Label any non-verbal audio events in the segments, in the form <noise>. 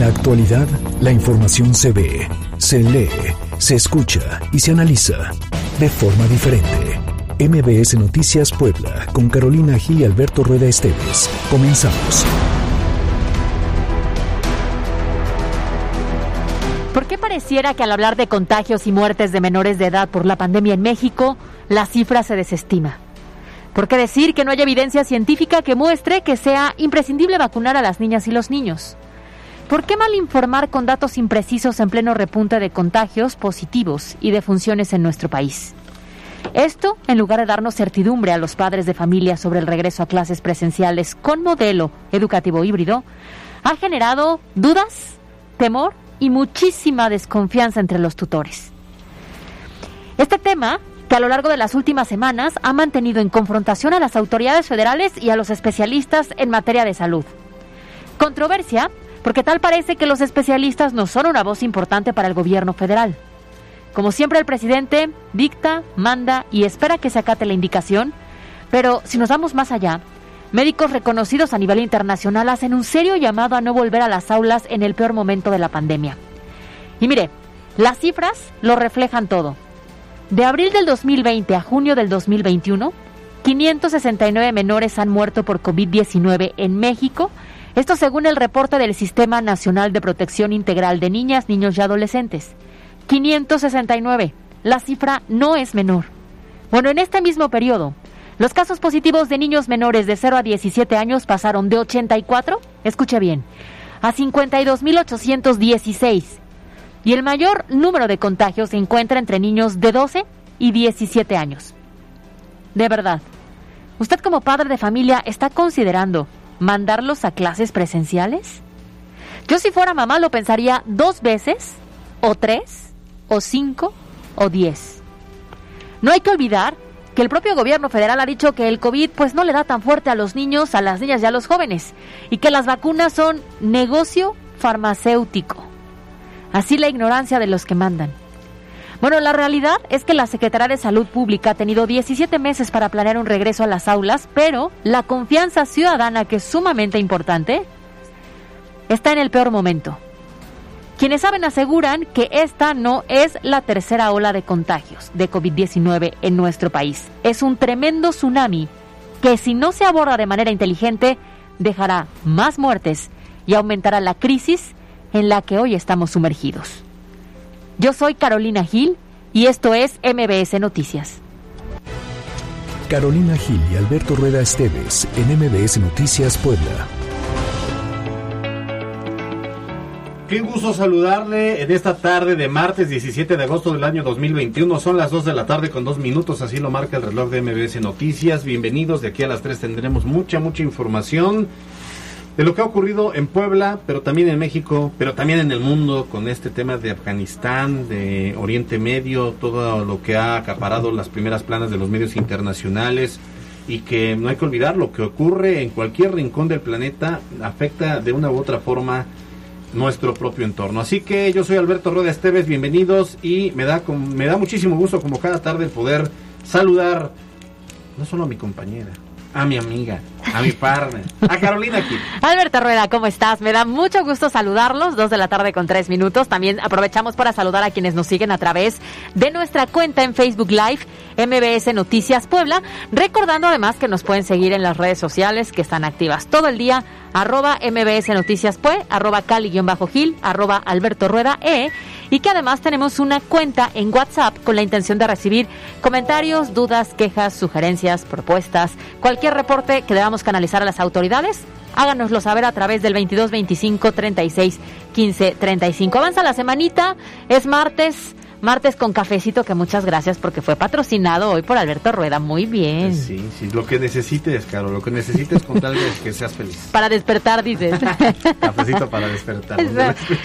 En la actualidad, la información se ve, se lee, se escucha y se analiza de forma diferente. MBS Noticias Puebla, con Carolina Gil y Alberto Rueda Esteves. Comenzamos. ¿Por qué pareciera que al hablar de contagios y muertes de menores de edad por la pandemia en México, la cifra se desestima? ¿Por qué decir que no hay evidencia científica que muestre que sea imprescindible vacunar a las niñas y los niños? ¿Por qué mal informar con datos imprecisos en pleno repunte de contagios positivos y de funciones en nuestro país? Esto, en lugar de darnos certidumbre a los padres de familia sobre el regreso a clases presenciales con modelo educativo híbrido, ha generado dudas, temor y muchísima desconfianza entre los tutores. Este tema que a lo largo de las últimas semanas ha mantenido en confrontación a las autoridades federales y a los especialistas en materia de salud. Controversia, porque tal parece que los especialistas no son una voz importante para el gobierno federal. Como siempre el presidente dicta, manda y espera que se acate la indicación, pero si nos vamos más allá, médicos reconocidos a nivel internacional hacen un serio llamado a no volver a las aulas en el peor momento de la pandemia. Y mire, las cifras lo reflejan todo. De abril del 2020 a junio del 2021, 569 menores han muerto por COVID-19 en México, esto según el reporte del Sistema Nacional de Protección Integral de Niñas, Niños y Adolescentes. 569. La cifra no es menor. Bueno, en este mismo periodo, los casos positivos de niños menores de 0 a 17 años pasaron de 84, escuche bien, a 52.816 y el mayor número de contagios se encuentra entre niños de 12 y 17 años. De verdad, ¿usted como padre de familia está considerando mandarlos a clases presenciales? Yo si fuera mamá lo pensaría dos veces, o tres, o cinco, o diez. No hay que olvidar que el propio gobierno federal ha dicho que el COVID pues no le da tan fuerte a los niños, a las niñas y a los jóvenes, y que las vacunas son negocio farmacéutico. Así la ignorancia de los que mandan. Bueno, la realidad es que la Secretaría de Salud Pública ha tenido 17 meses para planear un regreso a las aulas, pero la confianza ciudadana, que es sumamente importante, está en el peor momento. Quienes saben aseguran que esta no es la tercera ola de contagios de COVID-19 en nuestro país. Es un tremendo tsunami que si no se aborda de manera inteligente dejará más muertes y aumentará la crisis en la que hoy estamos sumergidos. Yo soy Carolina Gil y esto es MBS Noticias. Carolina Gil y Alberto Rueda Esteves en MBS Noticias Puebla. Qué gusto saludarle en esta tarde de martes 17 de agosto del año 2021. Son las 2 de la tarde con dos minutos, así lo marca el reloj de MBS Noticias. Bienvenidos, de aquí a las 3 tendremos mucha, mucha información de lo que ha ocurrido en Puebla, pero también en México, pero también en el mundo con este tema de Afganistán, de Oriente Medio, todo lo que ha acaparado las primeras planas de los medios internacionales y que no hay que olvidar lo que ocurre en cualquier rincón del planeta afecta de una u otra forma nuestro propio entorno. Así que yo soy Alberto Rueda Esteves, bienvenidos y me da, me da muchísimo gusto como cada tarde poder saludar no solo a mi compañera, a mi amiga, a mi partner, a Carolina aquí. Alberto Rueda, ¿cómo estás? Me da mucho gusto saludarlos, dos de la tarde con tres minutos. También aprovechamos para saludar a quienes nos siguen a través de nuestra cuenta en Facebook Live, MBS Noticias Puebla, recordando además que nos pueden seguir en las redes sociales que están activas todo el día, arroba MBS Noticias Pue, arroba Cali-Gil, arroba Alberto Rueda E, y que además tenemos una cuenta en WhatsApp con la intención de recibir comentarios, dudas, quejas, sugerencias, propuestas, cualquier reporte que debamos canalizar a las autoridades. Háganoslo saber a través del 22 25 36 15 35. Avanza la semanita, es martes. Martes con cafecito, que muchas gracias porque fue patrocinado hoy por Alberto Rueda. Muy bien. Sí, sí, lo que necesites, Caro, lo que necesites con tal de que seas feliz. Para despertar, dices. <laughs> cafecito para despertar.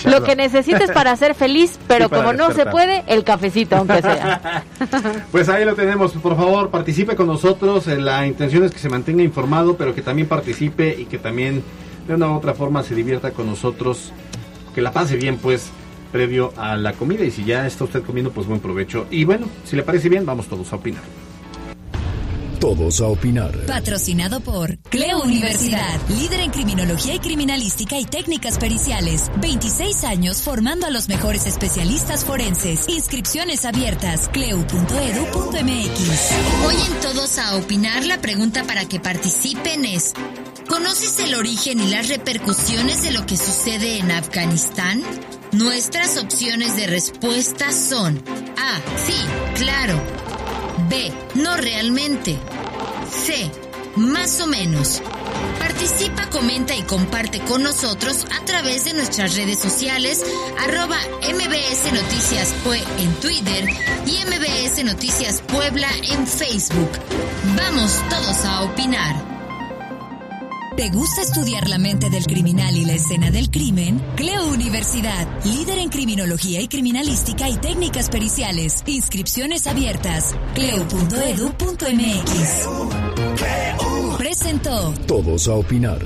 Lo que necesites para ser feliz, pero como no se puede, el cafecito, aunque sea. <laughs> pues ahí lo tenemos. Por favor, participe con nosotros. La intención es que se mantenga informado, pero que también participe y que también de una u otra forma se divierta con nosotros. Que la pase bien, pues previo a la comida y si ya está usted comiendo, pues buen provecho. Y bueno, si le parece bien, vamos todos a opinar. Todos a opinar. Patrocinado por Cleo Universidad, líder en criminología y criminalística y técnicas periciales. 26 años formando a los mejores especialistas forenses. Inscripciones abiertas. cleu.edu.mx. Hoy en Todos a opinar la pregunta para que participen es ¿Conoces el origen y las repercusiones de lo que sucede en Afganistán? Nuestras opciones de respuesta son A. Sí, claro. B. No realmente. C. Más o menos. Participa, comenta y comparte con nosotros a través de nuestras redes sociales, arroba MBS Noticias Pue en Twitter y MBS Noticias Puebla en Facebook. Vamos todos a opinar. ¿Te gusta estudiar la mente del criminal y la escena del crimen? Cleo Universidad, líder en criminología y criminalística y técnicas periciales. Inscripciones abiertas. cleo.edu.mx. Presentó. Todos a opinar.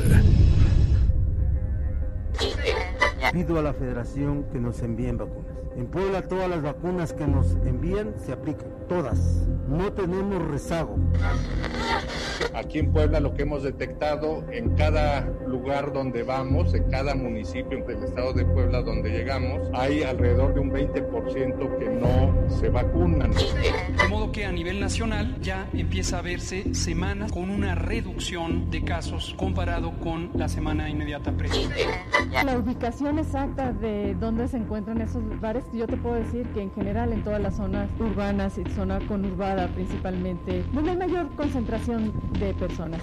Pido a la federación que nos envíen vacunas. En Puebla todas las vacunas que nos envían se aplican, todas. No tenemos rezago. Aquí en Puebla lo que hemos detectado en cada lugar donde vamos, en cada municipio del estado de Puebla donde llegamos, hay alrededor de un 20% que no se vacunan. De modo que a nivel nacional ya empieza a verse semanas con una reducción de casos comparado con la semana inmediata previa. La ubicación exacta de dónde se encuentran esos lugares, yo te puedo decir que en general en todas las zonas urbanas y zona conurbada principalmente, donde hay mayor concentración de personas.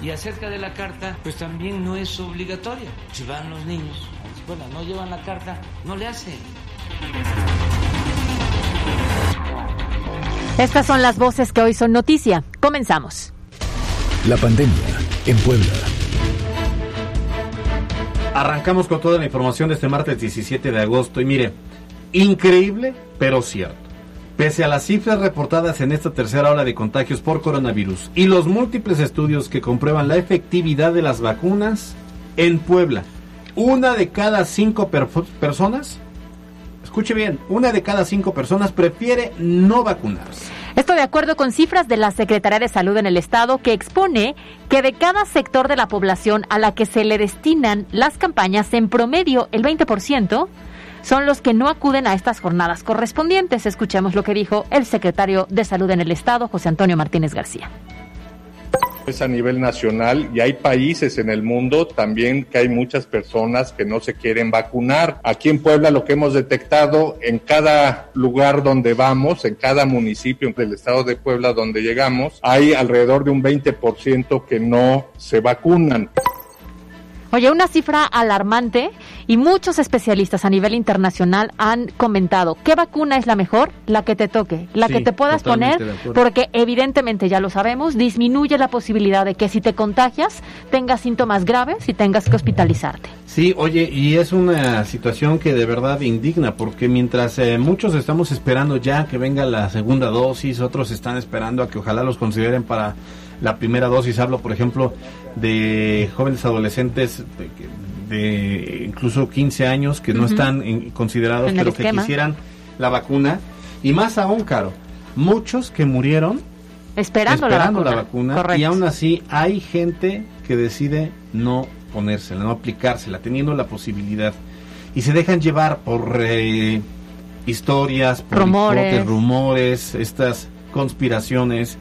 Y acerca de la carta, pues también no es obligatoria. Si van los niños a la escuela, no llevan la carta, no le hacen. Estas son las voces que hoy son noticia. Comenzamos. La pandemia en Puebla. Arrancamos con toda la información de este martes 17 de agosto y mire, increíble pero cierto. Pese a las cifras reportadas en esta tercera ola de contagios por coronavirus y los múltiples estudios que comprueban la efectividad de las vacunas, en Puebla, una de cada cinco per- personas, escuche bien, una de cada cinco personas prefiere no vacunarse. Esto de acuerdo con cifras de la Secretaría de Salud en el Estado que expone que de cada sector de la población a la que se le destinan las campañas, en promedio el 20% son los que no acuden a estas jornadas correspondientes. Escuchemos lo que dijo el secretario de Salud en el Estado, José Antonio Martínez García. Es a nivel nacional y hay países en el mundo también que hay muchas personas que no se quieren vacunar. Aquí en Puebla lo que hemos detectado en cada lugar donde vamos, en cada municipio del estado de Puebla donde llegamos, hay alrededor de un 20% que no se vacunan. Oye, una cifra alarmante y muchos especialistas a nivel internacional han comentado, ¿qué vacuna es la mejor? La que te toque, la Sí, que te puedas poner, porque evidentemente ya lo sabemos, disminuye la posibilidad de que si te contagias tengas síntomas graves y tengas que hospitalizarte. Sí, oye, y es una situación que de verdad indigna, porque mientras eh, muchos estamos esperando ya que venga la segunda dosis, otros están esperando a que ojalá los consideren para la primera dosis. Hablo, por ejemplo, de jóvenes adolescentes de, de incluso 15 años que no están en- considerados, pero que quisieran la vacuna. Y más aún, Caro, muchos que murieron Esperando, esperando la la vacuna. y aún así hay gente que decide no ponérsela, no aplicársela, teniendo la posibilidad y se dejan llevar por eh, historias, por Rumores. rumores, estas conspiraciones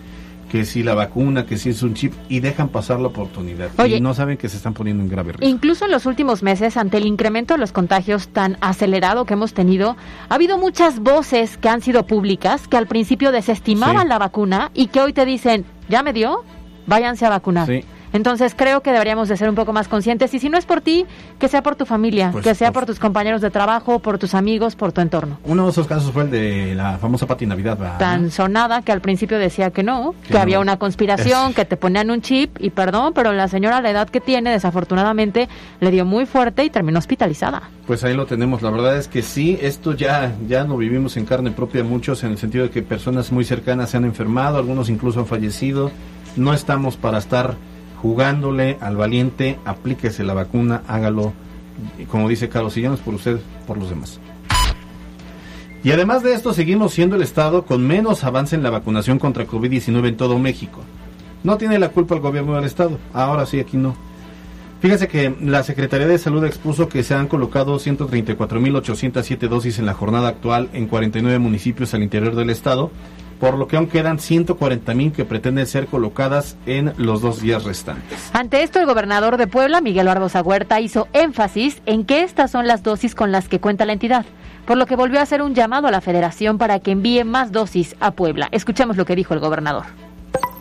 que si la vacuna, que si es un chip y dejan pasar la oportunidad Oye. y no saben que se están poniendo en grave riesgo. Incluso en los últimos meses, ante el incremento de los contagios tan acelerado que hemos tenido, ha habido muchas voces que han sido públicas que al principio desestimaban Sí. la vacuna y que hoy te dicen, ya me dio, váyanse a vacunar. Sí. Entonces creo que deberíamos de ser un poco más conscientes y si no es por ti, que sea por tu familia, Pues, que sea por por tus compañeros de trabajo, por tus amigos, por tu entorno. Uno de esos casos fue el de la famosa Pati Navidad. ¿verdad? Tan sonada que al principio decía que no, que, Que había una conspiración, Es- que te ponían un chip y perdón, pero la señora a la edad que tiene desafortunadamente le dio muy fuerte y terminó hospitalizada. Pues ahí lo tenemos. La verdad es que sí, esto ya, ya lo vivimos en carne propia muchos, en el sentido de que personas muy cercanas se han enfermado, algunos incluso han fallecido. No estamos para estar jugándole al valiente, aplíquese la vacuna, hágalo, como dice Carlos, si ya no es por usted, por los demás. Y además de esto, seguimos siendo el estado con menos avance en la vacunación contra COVID-19 en todo México. No tiene la culpa el gobierno del estado. Ahora sí, aquí no. Fíjese que la Secretaría de Salud expuso que se han colocado 134.807 dosis en la jornada actual en 49 municipios al interior del estado, por lo que aún quedan 140.000 que pretenden ser colocadas en los dos días restantes. Ante esto, el gobernador de Puebla, Miguel Barbosa Huerta, hizo énfasis en que estas son las dosis con las que cuenta la entidad, por lo que volvió a hacer un llamado a la federación para que envíe más dosis a Puebla. Escuchemos lo que dijo el gobernador.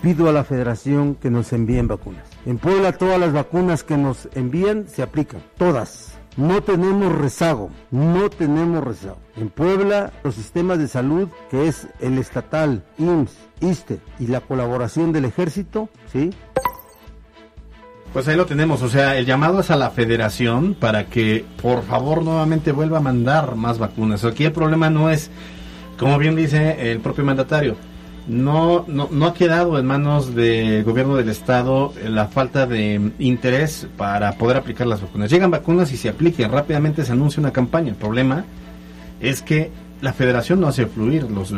Pido a la federación que nos envíen vacunas. En Puebla todas las vacunas que nos envían se aplican, todas. No tenemos rezago, no tenemos rezago. En Puebla los sistemas de salud, que es el estatal, IMSS, ISTE y la colaboración del ejército, ¿sí? Pues ahí lo tenemos, o sea, el llamado es a la federación para que por favor nuevamente vuelva a mandar más vacunas. Aquí el problema no es, como bien dice el propio mandatario, no, no, no ha quedado en manos del gobierno del estado la falta de interés para poder aplicar las vacunas. Llegan vacunas y se apliquen, rápidamente se anuncia una campaña. El problema es que la federación no hace fluir los,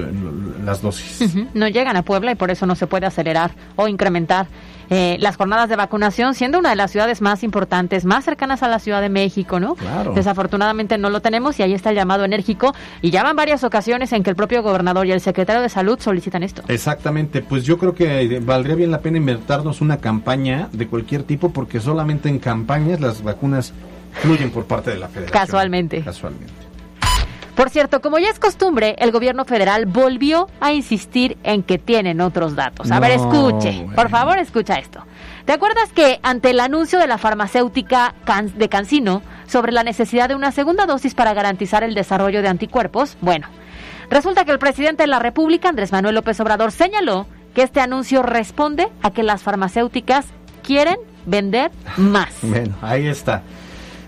las dosis. No llegan a Puebla y por eso no se puede acelerar o incrementar eh, las jornadas de vacunación, siendo una de las ciudades más importantes, más cercanas a la Ciudad de México, ¿no? Claro. Desafortunadamente no lo tenemos y ahí está el llamado enérgico y ya van varias ocasiones en que el propio gobernador y el secretario de Salud solicitan esto. Exactamente, pues yo creo que valdría bien la pena inventarnos una campaña de cualquier tipo porque solamente en campañas las vacunas fluyen por parte de la federación. Casualmente. Casualmente. Por cierto, como ya es costumbre, el gobierno federal volvió a insistir en que tienen otros datos. A ver, escuche, por favor, escucha esto. ¿Te acuerdas que ante el anuncio de la farmacéutica Can- de Cancino sobre la necesidad de una segunda dosis para garantizar el desarrollo de anticuerpos? Bueno, resulta que el presidente de la República, Andrés Manuel López Obrador, señaló que este anuncio responde a que las farmacéuticas quieren vender más. <laughs> Bueno, ahí está.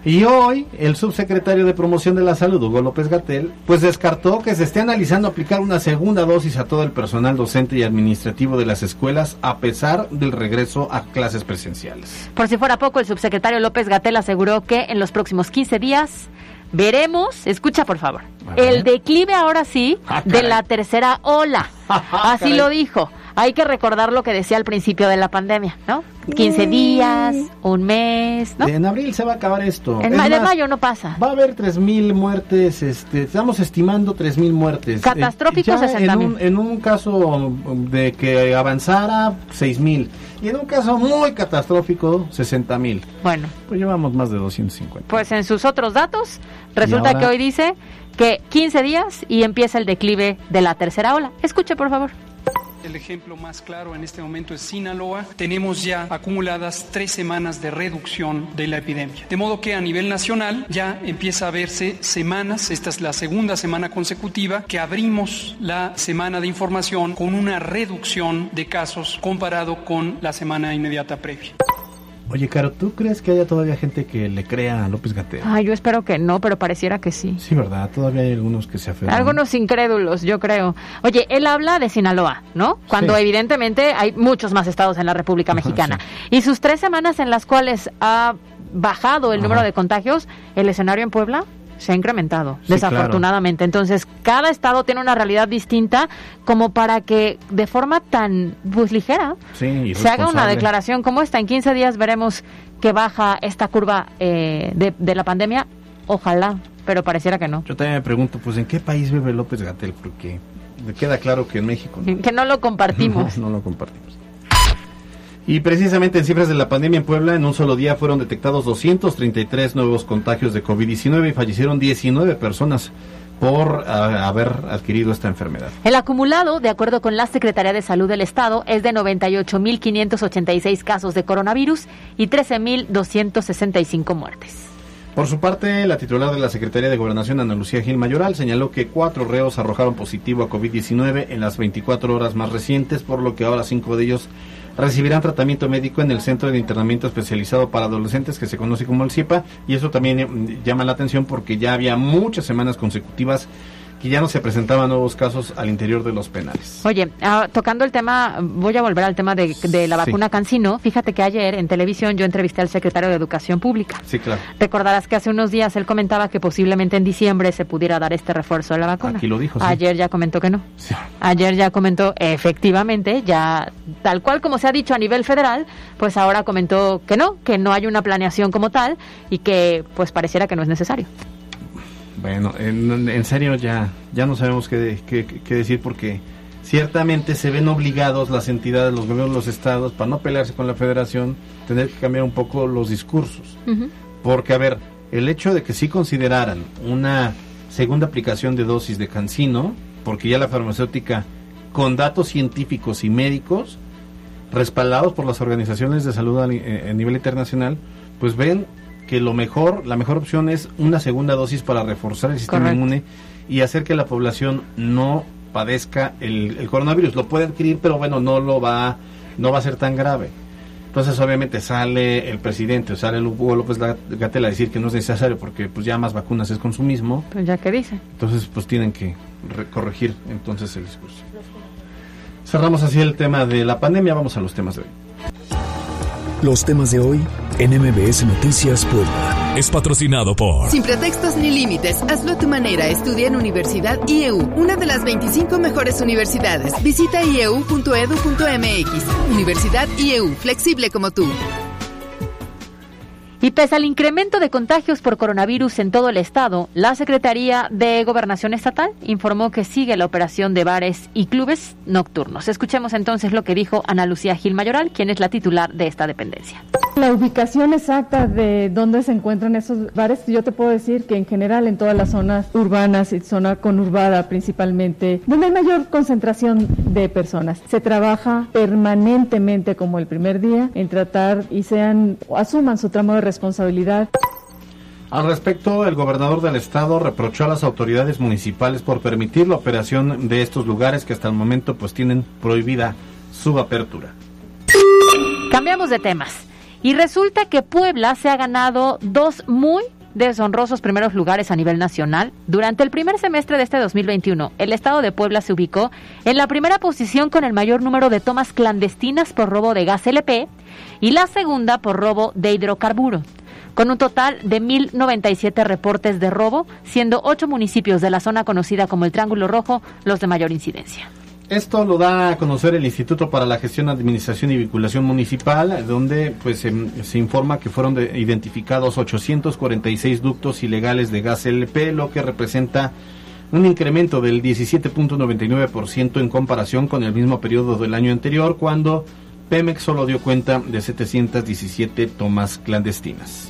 Y hoy el subsecretario de Promoción de la Salud, Hugo López Gatel, pues descartó que se esté analizando aplicar una segunda dosis a todo el personal docente y administrativo de las escuelas a pesar del regreso a clases presenciales. Por si fuera poco, el subsecretario López Gatel aseguró que en los próximos 15 días veremos, escucha por favor, el declive ahora sí Ah, de la tercera ola. <laughs> Así Caray. lo dijo. Hay que recordar lo que decía al principio de la pandemia, ¿no? 15 días, un mes, ¿no? En abril se va a acabar esto. En Es ma- de más, mayo no pasa. Va a haber 3.000 muertes, este, estamos estimando 3.000 muertes. Catastrófico, Eh, ya 60,000. En un, en un caso de que avanzara, 6.000. Y en un caso muy catastrófico, 60.000. Bueno, Pues llevamos más de 250. pues en sus otros datos, resulta ahora? que hoy dice que 15 días y empieza el declive de la tercera ola. Escuche por favor. El ejemplo más claro en este momento es Sinaloa. Tenemos ya acumuladas tres semanas de reducción de la epidemia. De modo que a nivel nacional ya empieza a verse semanas, esta es la segunda semana consecutiva, que abrimos la semana de información con una reducción de casos comparado con la semana inmediata previa. Oye, Caro, ¿tú crees que haya todavía gente que le crea a López Gatel? Ay, yo espero que no, pero pareciera que sí. Sí, ¿verdad? Todavía hay algunos que se aferran. Algunos incrédulos, yo creo. Oye, él habla de Sinaloa, ¿no? Cuando Sí. evidentemente hay muchos más estados en la República Ajá, Mexicana. Y sus tres semanas en las cuales ha bajado el Ajá. número de contagios, el escenario en Puebla se ha incrementado, Sí, desafortunadamente. Entonces, cada estado tiene una realidad distinta como para que de forma tan pues ligera Sí, se haga una declaración como esta. En 15 días veremos que baja esta curva eh, de, de la pandemia. Ojalá, pero pareciera que no. Yo también me pregunto, pues, ¿en qué país vive López Gatel? Porque me queda claro que en México no. Que no lo compartimos. <laughs> No, no lo compartimos. Y precisamente en cifras de la pandemia en Puebla, en un solo día fueron detectados 233 nuevos contagios de COVID-19 y fallecieron 19 personas por ah, haber adquirido esta enfermedad. El acumulado, de acuerdo con la Secretaría de Salud del Estado, es de 98.586 casos de coronavirus y 13.265 muertes. Por su parte, la titular de la Secretaría de Gobernación, Ana Lucía Gil Mayoral, señaló que cuatro reos arrojaron positivo a COVID-19 en las 24 horas más recientes, por lo que ahora cinco de ellos recibirán tratamiento médico en el Centro de Internamiento Especializado para Adolescentes, que se conoce como el CIPA, y eso también mm, llama la atención porque ya había muchas semanas consecutivas que ya no se presentaban nuevos casos al interior de los penales. Oye, ah, tocando el tema, voy a volver al tema de, de la Sí. vacuna Cancino. Fíjate que ayer en televisión yo entrevisté al secretario de Educación Pública. Sí, claro. Recordarás que hace unos días él comentaba que posiblemente en diciembre se pudiera dar este refuerzo de la vacuna. Aquí lo dijo, sí. Ayer ya comentó que no. Sí. Ayer ya comentó, efectivamente, ya tal cual como se ha dicho a nivel federal, pues ahora comentó que no, que no hay una planeación como tal y que pues pareciera que no es necesario. Bueno, en, en serio ya, ya no sabemos qué, qué- qué decir porque ciertamente se ven obligados las entidades, los gobiernos, los estados, para no pelearse con la federación, tener que cambiar un poco los discursos. Porque, a ver, el hecho de que sí consideraran una segunda aplicación de dosis de Cancino, porque ya la farmacéutica, con datos científicos y médicos, respaldados por las organizaciones de salud a, eh, a nivel internacional, pues ven que lo mejor, la mejor opción es una segunda dosis para reforzar el sistema Correcto. inmune y hacer que la población no padezca el, el coronavirus. Lo puede adquirir, pero bueno, no lo va, no va a ser tan grave. Entonces, obviamente, sale el presidente, sale Hugo López Gatel a decir que no es necesario porque pues ya más vacunas es consumismo. Pues ya que dice. Entonces, pues tienen que re- corregir entonces el discurso. Cerramos así el tema de la pandemia, vamos a los temas de hoy. Los temas de hoy en MBS Noticias Puebla. Es patrocinado por Sin pretextos ni límites, hazlo a tu manera. Estudia en Universidad IEU, una de las 25 mejores universidades. Visita ieu.edu.mx. Universidad IEU, flexible como tú. Y pese al incremento de contagios por coronavirus en todo el estado, la Secretaría de Gobernación Estatal informó que sigue la operación de bares y clubes nocturnos. Escuchemos entonces lo que dijo Ana Lucía Gil Mayoral, quien es la titular de esta dependencia. La ubicación exacta de dónde se encuentran esos bares, yo te puedo decir que en general en todas las zonas urbanas y zona conurbada principalmente, donde hay mayor concentración de personas, se trabaja permanentemente como el primer día en tratar y sean, asuman su tramo de responsabilidad. Al respecto, el gobernador del estado reprochó a las autoridades municipales por permitir la operación de estos lugares que hasta el momento pues tienen prohibida su apertura. Cambiamos de temas. Y resulta que Puebla se ha ganado dos muy deshonrosos primeros lugares a nivel nacional. Durante el primer semestre de este 2021, el estado de Puebla se ubicó en la primera posición con el mayor número de tomas clandestinas por robo de gas LP y la segunda por robo de hidrocarburo, con un total de 1.097 reportes de robo, siendo ocho municipios de la zona conocida como el Triángulo Rojo los de mayor incidencia. Esto lo da a conocer el Instituto para la Gestión, Administración y Vinculación Municipal, donde pues em, se informa que fueron de- identificados 846 ductos ilegales de gas LP, lo que representa un incremento del 17.99% en comparación con el mismo periodo del año anterior, cuando Pemex solo dio cuenta de 717 tomas clandestinas.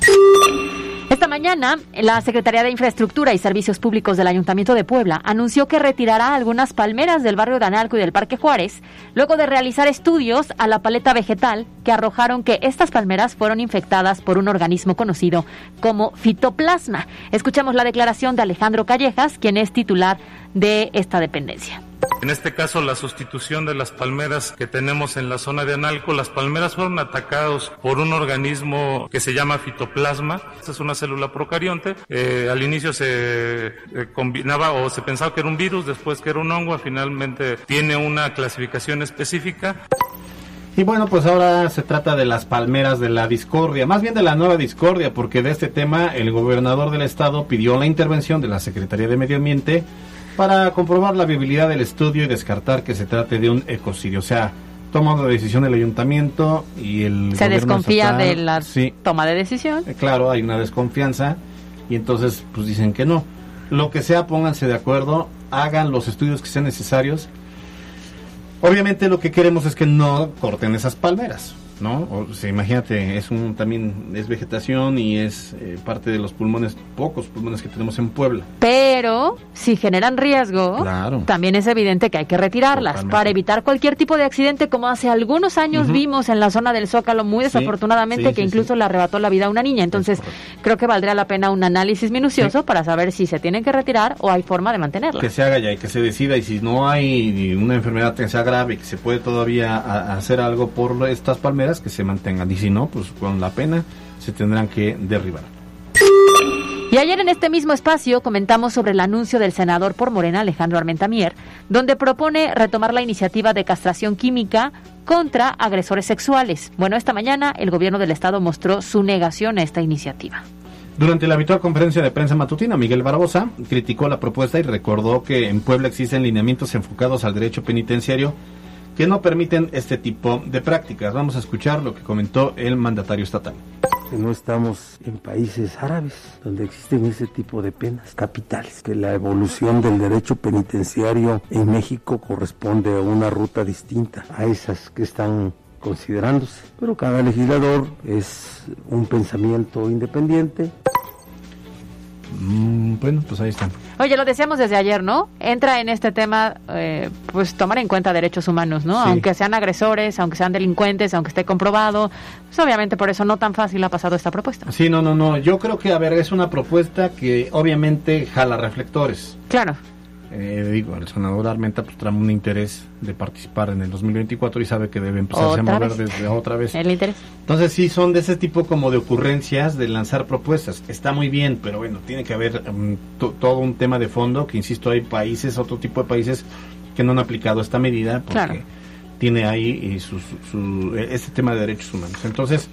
Esta mañana, la Secretaría de Infraestructura y Servicios Públicos del Ayuntamiento de Puebla anunció que retirará algunas palmeras del barrio de Analco y del Parque Juárez, luego de realizar estudios a la paleta vegetal que arrojaron que estas palmeras fueron infectadas por un organismo conocido como fitoplasma. Escuchamos la declaración de Alejandro Callejas, quien es titular de esta dependencia. En este caso, la sustitución de las palmeras que tenemos en la zona de Analco, las palmeras fueron atacados por un organismo que se llama fitoplasma. Esta es una célula procarionte. Eh, al inicio se eh, combinaba o se pensaba que era un virus, después que era un hongo. Finalmente tiene una clasificación específica. Y bueno, pues ahora se trata de las palmeras de la discordia, más bien de la nueva discordia, porque de este tema el gobernador del estado pidió la intervención de la Secretaría de Medio Ambiente para comprobar la viabilidad del estudio y descartar que se trate de un ecocidio. O sea, toma una decisión el ayuntamiento y el Se desconfía estatal. de la Sí, toma de decisión. eh, claro, hay una desconfianza y entonces pues dicen que no. Lo que sea, pónganse de acuerdo, hagan los estudios que sean necesarios. Obviamente lo que queremos es que no corten esas palmeras, ¿no? O sea, imagínate, es un también es vegetación y es eh, parte de los pulmones, pocos pulmones que tenemos en Puebla. Pero si generan riesgo, Claro. también es evidente que hay que retirarlas Totalmente. para evitar cualquier tipo de accidente como hace algunos años vimos en la zona del Zócalo muy desafortunadamente sí, que sí, incluso le arrebató la vida a una niña. Entonces creo que valdría la pena un análisis minucioso para saber si se tienen que retirar o hay forma de mantenerlas. Que se haga ya y que se decida y si no hay una enfermedad que sea grave que se puede todavía hacer algo por estas palmeras, que se mantengan. Y si no, pues con la pena se tendrán que derribar. Y ayer en este mismo espacio comentamos sobre el anuncio del senador por Morena, Alejandro Armentamier, donde propone retomar la iniciativa de castración química contra agresores sexuales. Bueno, esta mañana el gobierno del estado mostró su negación a esta iniciativa. Durante la habitual conferencia de prensa matutina, Miguel Barbosa criticó la propuesta y recordó que en Puebla existen lineamientos enfocados al derecho penitenciario que no permiten este tipo de prácticas. Vamos a escuchar lo que comentó el mandatario estatal. No estamos en países árabes donde existen ese tipo de penas capitales, que la evolución del derecho penitenciario en México corresponde a una ruta distinta a esas que están considerándose. Pero cada legislador es un pensamiento independiente. Mm, bueno, pues ahí están. Oye, lo decíamos desde ayer, ¿no? Entra en este tema, eh, pues tomar en cuenta derechos humanos, ¿no? Sí. Aunque sean agresores, aunque sean delincuentes, aunque esté comprobado. Pues obviamente por eso no tan fácil ha pasado esta propuesta. Sí, no, no, no. Yo creo que, a ver, es una propuesta que obviamente jala reflectores. Claro. Eh, digo, el senador Armenta pues trae un interés de participar en el 2024 y sabe que debe empezarse ¿Otra a mover vez? desde otra vez. El interés. Entonces sí, son de ese tipo como de ocurrencias de lanzar propuestas. Está muy bien, pero bueno, tiene que haber um, to- todo un tema de fondo, que insisto, hay países, otro tipo de países que no han aplicado esta medida porque Claro. tiene ahí eh, su, su- este tema de derechos humanos. Entonces,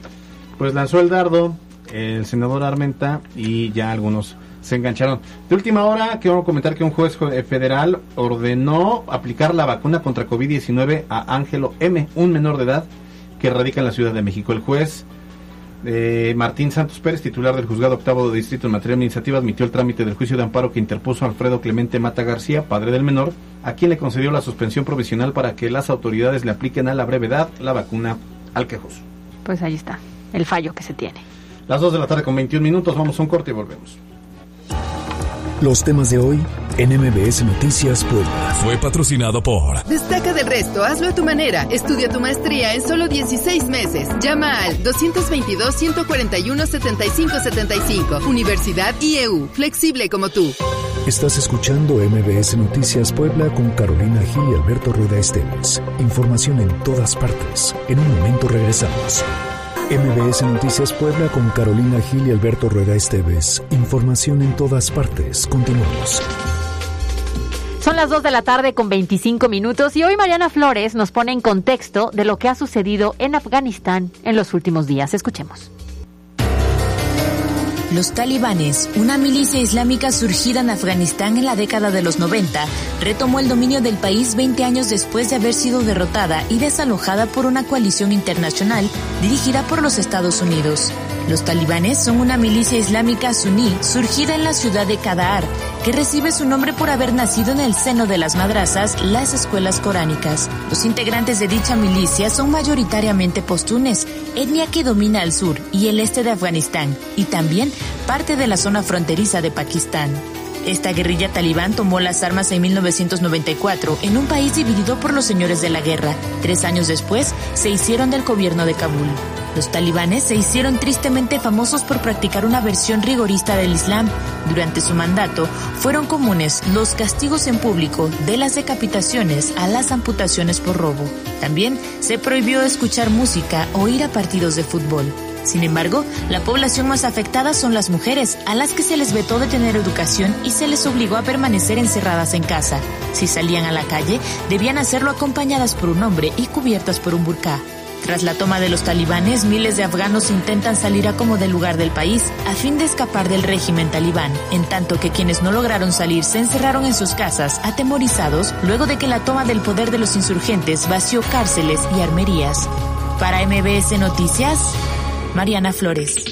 pues lanzó el dardo el senador Armenta y ya algunos se engancharon. De última hora, quiero comentar que un juez eh, federal ordenó aplicar la vacuna contra COVID-19 a Ángelo M., un menor de edad que radica en la Ciudad de México. El juez eh, Martín Santos Pérez, titular del juzgado octavo de distrito en materia administrativa, admitió el trámite del juicio de amparo que interpuso Alfredo Clemente Mata García, padre del menor, a quien le concedió la suspensión provisional para que las autoridades le apliquen a la brevedad la vacuna al quejoso. Pues ahí está, el fallo que se tiene. Las 2 de la tarde con 21 minutos, vamos a un corte y volvemos. Los temas de hoy en MBS Noticias Puebla. Fue patrocinado por Destaca del resto, hazlo a tu manera. Estudia tu maestría en solo 16 meses. Llama al 222-141-7575. Universidad IEU, flexible como tú. Estás escuchando MBS Noticias Puebla con Carolina Gil y Alberto Rueda Esteves. Información en todas partes. En un momento regresamos. MBS Noticias Puebla con Carolina Gil y Alberto Rueda Esteves. Información en todas partes. Continuamos. Son las 2 de la tarde con 25 minutos y hoy Mariana Flores nos pone en contexto de lo que ha sucedido en Afganistán en los últimos días. Escuchemos. Los talibanes, una milicia islámica surgida en Afganistán en la década de los 90, retomó el dominio del país 20 años después de haber sido derrotada y desalojada por una coalición internacional dirigida por los Estados Unidos. Los talibanes son una milicia islámica suní surgida en la ciudad de Kandahar, que recibe su nombre por haber nacido en el seno de las madrazas, las escuelas coránicas. Los integrantes de dicha milicia son mayoritariamente postunes, etnia que domina el sur y el este de Afganistán, y también parte de la zona fronteriza de Pakistán. Esta guerrilla talibán tomó las armas en 1994 en un país dividido por los señores de la guerra. Tres años después, se hicieron del gobierno de Kabul. Los talibanes se hicieron tristemente famosos por practicar una versión rigorista del Islam. Durante su mandato, fueron comunes los castigos en público, de las decapitaciones a las amputaciones por robo. También se prohibió escuchar música o ir a partidos de fútbol. Sin embargo, la población más afectada son las mujeres, a las que se les vetó de tener educación y se les obligó a permanecer encerradas en casa. Si salían a la calle, debían hacerlo acompañadas por un hombre y cubiertas por un burká. Tras la toma de los talibanes, miles de afganos intentan salir a como del lugar del país a fin de escapar del régimen talibán, en tanto que quienes no lograron salir se encerraron en sus casas, atemorizados, luego de que la toma del poder de los insurgentes vació cárceles y armerías. Para MBS Noticias, Mariana Flores.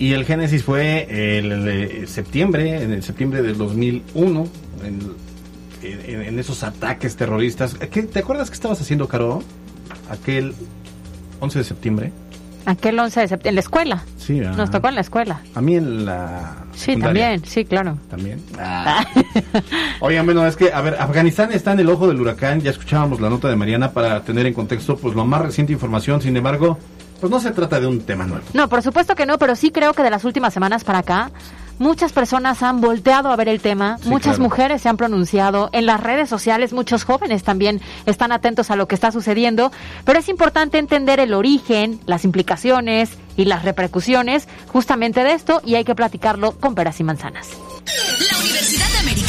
Y el génesis fue el, el, septiembre, en el septiembre del 2001, en, en- en esos ataques terroristas. ¿Qué- ¿Te acuerdas qué estabas haciendo, Caro? Aquel 11 de septiembre. Aquel 11 de septiembre, en la escuela. Sí, ah. Nos tocó en la escuela. A mí en la. Sí, secundaria. también, sí, claro. También. <laughs> Oigan, bueno, es que, a ver, Afganistán está en el ojo del huracán. Ya escuchábamos la nota de Mariana para tener en contexto, pues, lo más reciente información. Sin embargo, pues no se trata de un tema nuevo. No, por supuesto que no, pero sí creo que de las últimas semanas para acá, muchas personas han volteado a ver el tema, Sí, muchas claro. mujeres se han pronunciado, en las redes sociales muchos jóvenes también están atentos a lo que está sucediendo, pero es importante entender el origen, las implicaciones y las repercusiones justamente de esto y hay que platicarlo con peras y manzanas. La Universidad de América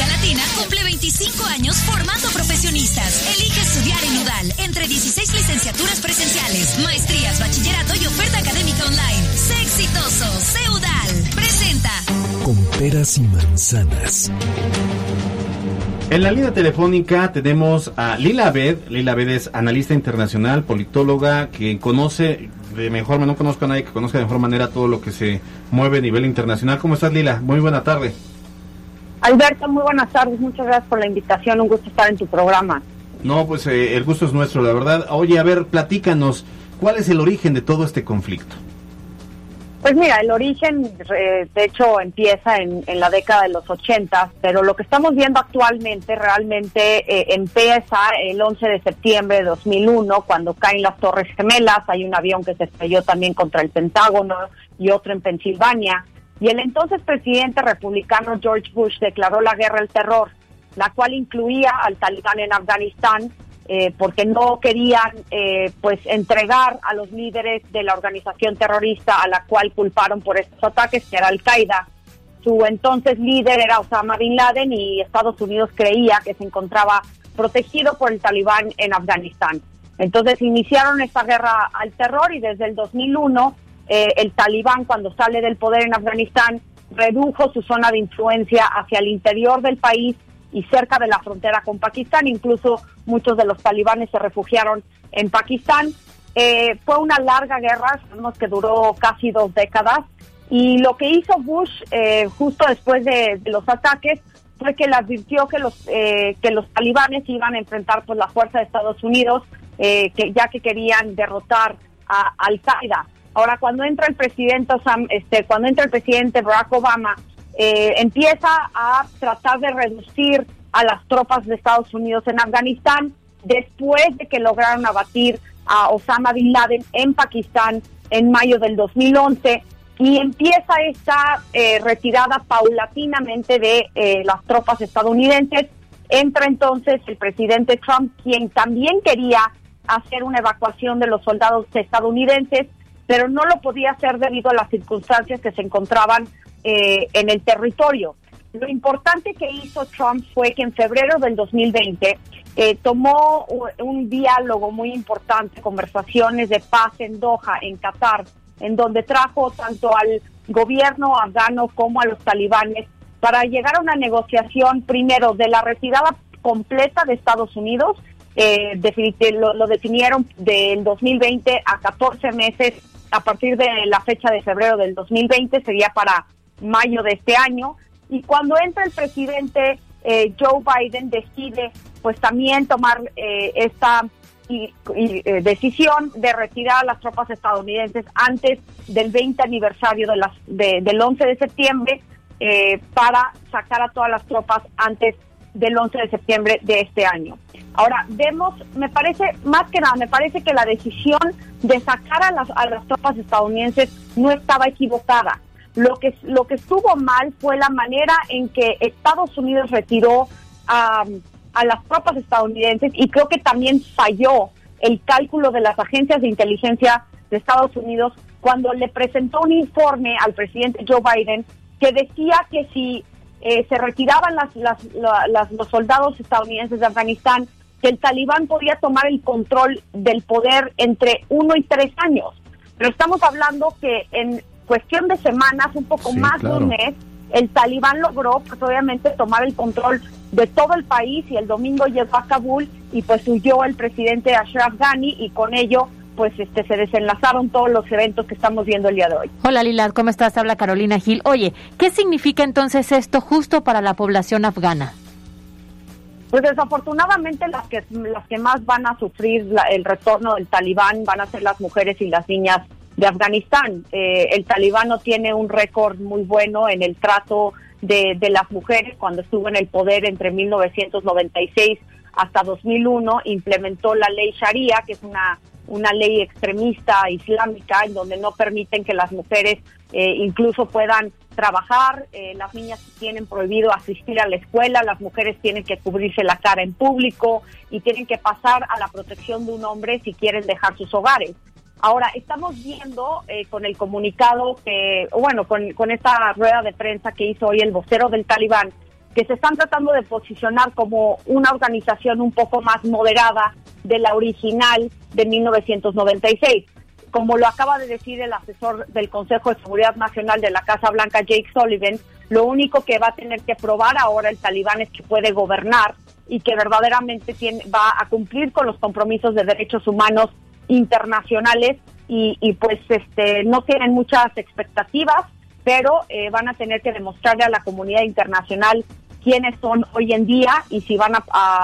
cumple 25 años formando profesionistas. Elige estudiar en UDAL entre 16 licenciaturas presenciales, maestrías, bachillerato y oferta académica online. Sé exitoso, sé UDAL. Presenta. Con peras y manzanas. En la línea telefónica tenemos a Lila Abed. Lila Abed es analista internacional, politóloga, que conoce de mejor, no conozco a nadie que conozca de mejor manera todo lo que se mueve a nivel internacional. ¿Cómo estás, Lila? Muy buena tarde. Alberto, muy buenas tardes. Muchas gracias por la invitación. Un gusto estar en tu programa. No, pues eh, el gusto es nuestro, la verdad. Oye, a ver, platícanos, ¿cuál es el origen de todo este conflicto? Pues mira, el origen, eh, de hecho, empieza en, en, la década de los 80, pero lo que estamos viendo actualmente realmente eh, empieza el 11 de septiembre de 2001, cuando caen las Torres Gemelas, hay un avión que se estrelló también contra el Pentágono y otro en Pensilvania, y el entonces presidente republicano George Bush declaró la guerra al terror, la cual incluía al talibán en Afganistán, eh, porque no querían eh, pues entregar a los líderes de la organización terrorista a la cual culparon por estos ataques, que era Al Qaeda. Su entonces líder era Osama Bin Laden y Estados Unidos creía que se encontraba protegido por el talibán en Afganistán. Entonces iniciaron esta guerra al terror y desde el 2001 eh, el talibán cuando sale del poder en Afganistán redujo su zona de influencia hacia el interior del país y cerca de la frontera con Pakistán. Incluso muchos de los talibanes se refugiaron en Pakistán. Eh, fue una larga guerra, sabemos que duró casi dos décadas. Y lo que hizo Bush eh, justo después de, los ataques fue que le advirtió que los eh, que los talibanes iban a enfrentar pues la fuerza de Estados Unidos, que ya que querían derrotar a Al Qaeda. Ahora cuando entra el presidente este, cuando entra el presidente Barack Obama eh, empieza a tratar de reducir a las tropas de Estados Unidos en Afganistán después de que lograron abatir a Osama Bin Laden en Pakistán en mayo del 2011 y empieza esta eh, retirada paulatinamente de eh, las tropas estadounidenses. Entra entonces el presidente Trump, quien también quería hacer una evacuación de los soldados estadounidenses, pero no lo podía hacer debido a las circunstancias que se encontraban eh, en el territorio. Lo importante que hizo Trump fue que en febrero del 2020 eh, tomó un diálogo muy importante, conversaciones de paz en Doha, en Qatar, en donde trajo tanto al gobierno afgano como a los talibanes para llegar a una negociación primero de la retirada completa de Estados Unidos. Eh, lo, lo definieron del 2020 a 14 meses a partir de la fecha de febrero del 2020, sería para mayo de este año. Y cuando entra el presidente eh, Joe Biden decide pues también tomar eh, esta eh, decisión de retirar a las tropas estadounidenses antes del 20 aniversario de las, del 11 de septiembre para sacar a todas las tropas antes del 11 de septiembre de este año. Ahora, vemos, me parece, más que nada, me parece que la decisión de sacar a las, a las tropas estadounidenses no estaba equivocada. Lo que, lo que estuvo mal fue la manera en que Estados Unidos retiró a, a las tropas estadounidenses y creo que también falló el cálculo de las agencias de inteligencia de Estados Unidos cuando le presentó un informe al presidente Joe Biden que decía que si eh, se retiraban las, las, las, los soldados estadounidenses de Afganistán, que el talibán podía tomar el control del poder entre uno y tres años. Pero estamos hablando que en cuestión de semanas, un poco más de un mes, el talibán logró, pues obviamente, tomar el control de todo el país y el domingo llegó a Kabul y pues huyó el presidente Ashraf Ghani y con ello pues este se desenlazaron todos los eventos que estamos viendo el día de hoy. Hola Lilad, ¿cómo estás? Habla Carolina Gil. Oye, ¿qué significa entonces esto justo para la población afgana? Pues desafortunadamente las que las que más van a sufrir el retorno del talibán van a ser las mujeres y las niñas de Afganistán. Eh, el talibán no tiene un récord muy bueno en el trato de, de las mujeres. Cuando estuvo en el poder entre 1996 hasta 2001, implementó la ley Sharia, que es una, una ley extremista islámica en donde no permiten que las mujeres eh, incluso puedan trabajar, eh, las niñas tienen prohibido asistir a la escuela, las mujeres tienen que cubrirse la cara en público y tienen que pasar a la protección de un hombre si quieren dejar sus hogares. Ahora, estamos viendo eh, con el comunicado que, bueno, con, con esta rueda de prensa que hizo hoy el vocero del Talibán, que se están tratando de posicionar como una organización un poco más moderada de la original de 1996. Como lo acaba de decir el asesor del Consejo de Seguridad Nacional de la Casa Blanca, Jake Sullivan, lo único que va a tener que probar ahora el talibán es que puede gobernar y que verdaderamente tiene, va a cumplir con los compromisos de derechos humanos internacionales y, pues este no tienen muchas expectativas, pero eh, van a tener que demostrarle a la comunidad internacional quiénes son hoy en día y si van a,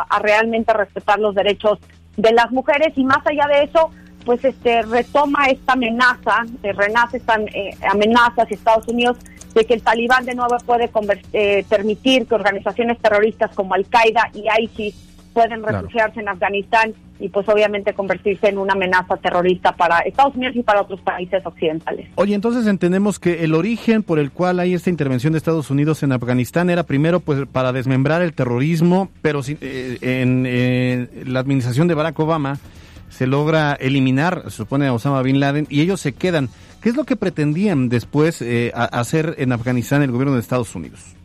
a realmente respetar los derechos de las mujeres. Y más allá de eso, pues este retoma esta amenaza, se renace esta eh, amenaza hacia Estados Unidos de que el talibán de nuevo puede eh, permitir que organizaciones terroristas como Al-Qaeda y ISIS pueden refugiarse en Afganistán y pues obviamente convertirse en una amenaza terrorista para Estados Unidos y para otros países occidentales. Oye, entonces entendemos que el origen por el cual hay esta intervención de Estados Unidos en Afganistán era primero pues para desmembrar el terrorismo, pero eh, en eh, la administración de Barack Obama se logra eliminar, se supone, a Osama Bin Laden y ellos se quedan. ¿Qué es lo que pretendían después eh, hacer en Afganistán el gobierno de Estados Unidos?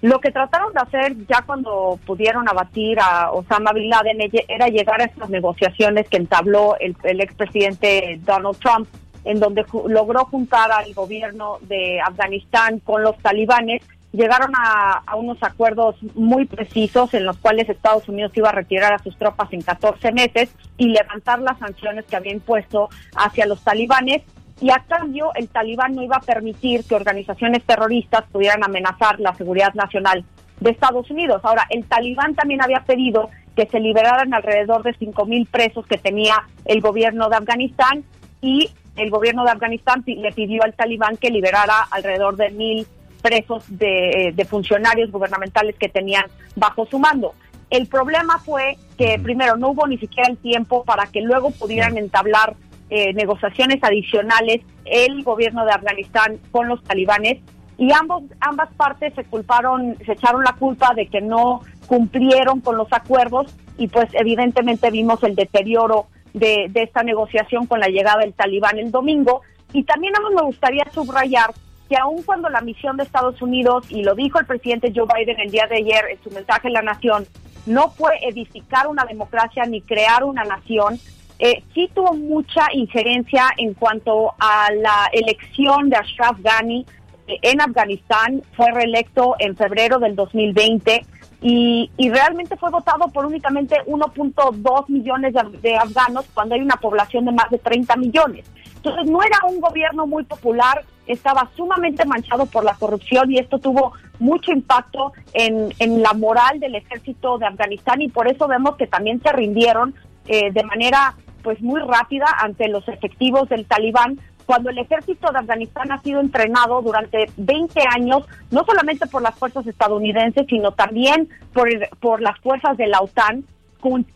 Lo que trataron de hacer ya cuando pudieron abatir a Osama Bin Laden era llegar a estas negociaciones que entabló el, el expresidente Donald Trump, en donde logró juntar al gobierno de Afganistán con los talibanes. Llegaron a, unos acuerdos muy precisos en los cuales Estados Unidos iba a retirar a sus tropas en 14 meses y levantar las sanciones que había impuesto hacia los talibanes y a cambio el talibán no iba a permitir que organizaciones terroristas pudieran amenazar la seguridad nacional de Estados Unidos. Ahora, el talibán también había pedido que se liberaran alrededor de 5.000 presos que tenía el gobierno de Afganistán y el gobierno de Afganistán le pidió al talibán que liberara alrededor de mil presos de, funcionarios gubernamentales que tenían bajo su mando. El problema fue que primero no hubo ni siquiera el tiempo para que luego pudieran entablar eh, negociaciones adicionales el gobierno de Afganistán con los talibanes y ambos ambas partes se culparon, se echaron la culpa de que no cumplieron con los acuerdos y pues evidentemente vimos el deterioro de, de esta negociación con la llegada del talibán el domingo. Y también a mí me gustaría subrayar que aun cuando la misión de Estados Unidos, y lo dijo el presidente Joe Biden el día de ayer en su mensaje a la nación, no fue edificar una democracia ni crear una nación, eh, sí tuvo mucha injerencia en cuanto a la elección de Ashraf Ghani eh, en Afganistán, fue reelecto en febrero del 2020 y, y realmente fue votado por únicamente 1.2 millones de, de afganos cuando hay una población de más de 30 millones. Entonces no era un gobierno muy popular, estaba sumamente manchado por la corrupción y esto tuvo mucho impacto en, en la moral del ejército de Afganistán y por eso vemos que también se rindieron eh, de manera pues muy rápida ante los efectivos del talibán cuando el ejército de Afganistán ha sido entrenado durante 20 años, no solamente por las fuerzas estadounidenses, sino también por, por las fuerzas de la OTAN,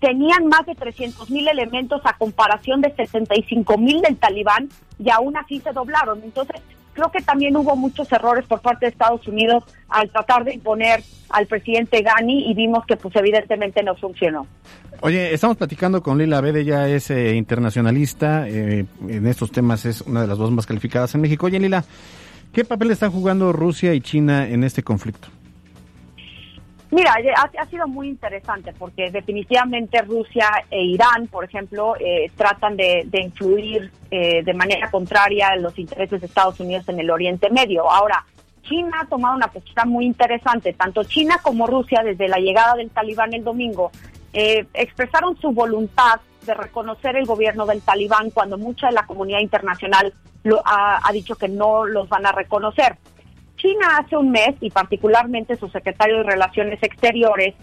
tenían más de 300 mil elementos a comparación de 65 mil del talibán y aún así se doblaron. Entonces, creo que también hubo muchos errores por parte de Estados Unidos al tratar de imponer al presidente Ghani y vimos que pues evidentemente no funcionó. Oye, estamos platicando con Lila Bede, ella es eh, internacionalista, eh, en estos temas es una de las dos más calificadas en México. Oye, Lila, ¿qué papel están jugando Rusia y China en este conflicto? Mira, ha, sido muy interesante porque definitivamente Rusia e Irán, por ejemplo, eh, tratan de, influir eh, de manera contraria en los intereses de Estados Unidos en el Oriente Medio. Ahora, China ha tomado una postura muy interesante. Tanto China como Rusia, desde la llegada del talibán el domingo, eh, expresaron su voluntad de reconocer el gobierno del talibán cuando mucha de la comunidad internacional lo ha dicho que no los van a reconocer. China hace un mes, y particularmente su secretario de Relaciones Exteriores,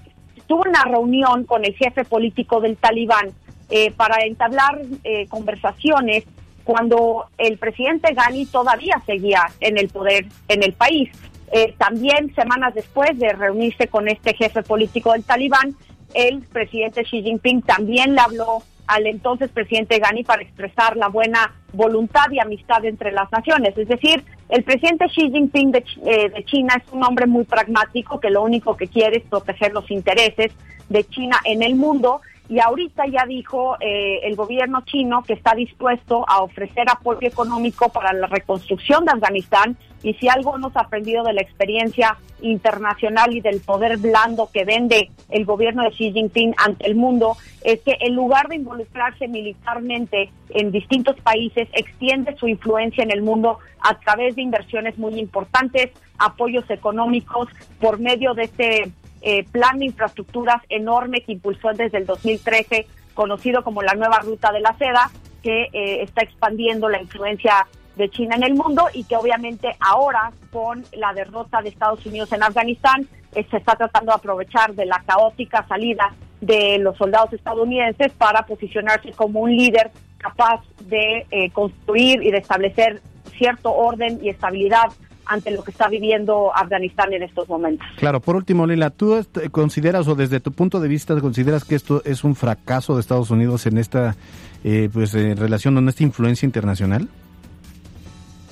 tuvo una reunión con el jefe político del talibán eh, para entablar eh, conversaciones cuando el presidente Ghani todavía seguía en el poder en el país. Eh, también semanas después de reunirse con este jefe político del talibán, el presidente Xi Jinping también le habló al entonces presidente Ghani para expresar la buena voluntad y amistad entre las naciones. Es decir, el presidente Xi Jinping eh, de, China es un hombre muy pragmático que lo único que quiere es proteger los intereses de China en el mundo y ahorita ya dijo eh, el gobierno chino que está dispuesto a ofrecer apoyo económico para la reconstrucción de Afganistán y si algo hemos aprendido de la experiencia internacional y del poder blando que vende el gobierno de Xi Jinping ante el mundo, es que en lugar de involucrarse militarmente en distintos países, extiende su influencia en el mundo a través de inversiones muy importantes, apoyos económicos por medio de este eh, plan de infraestructuras enorme que impulsó desde el 2013, conocido como la nueva ruta de la seda, que eh, está expandiendo la influencia de China en el mundo y que obviamente ahora con la derrota de Estados Unidos en Afganistán eh, se está tratando de aprovechar de la caótica salida de los soldados estadounidenses para posicionarse como un líder capaz de construir y de establecer cierto orden y estabilidad ante lo que está viviendo Afganistán en estos momentos. Claro, por último, Lila, ¿tú consideras o desde tu punto de vista consideras que esto es un fracaso de Estados Unidos en esta eh, pues eh, relación, en esta influencia internacional?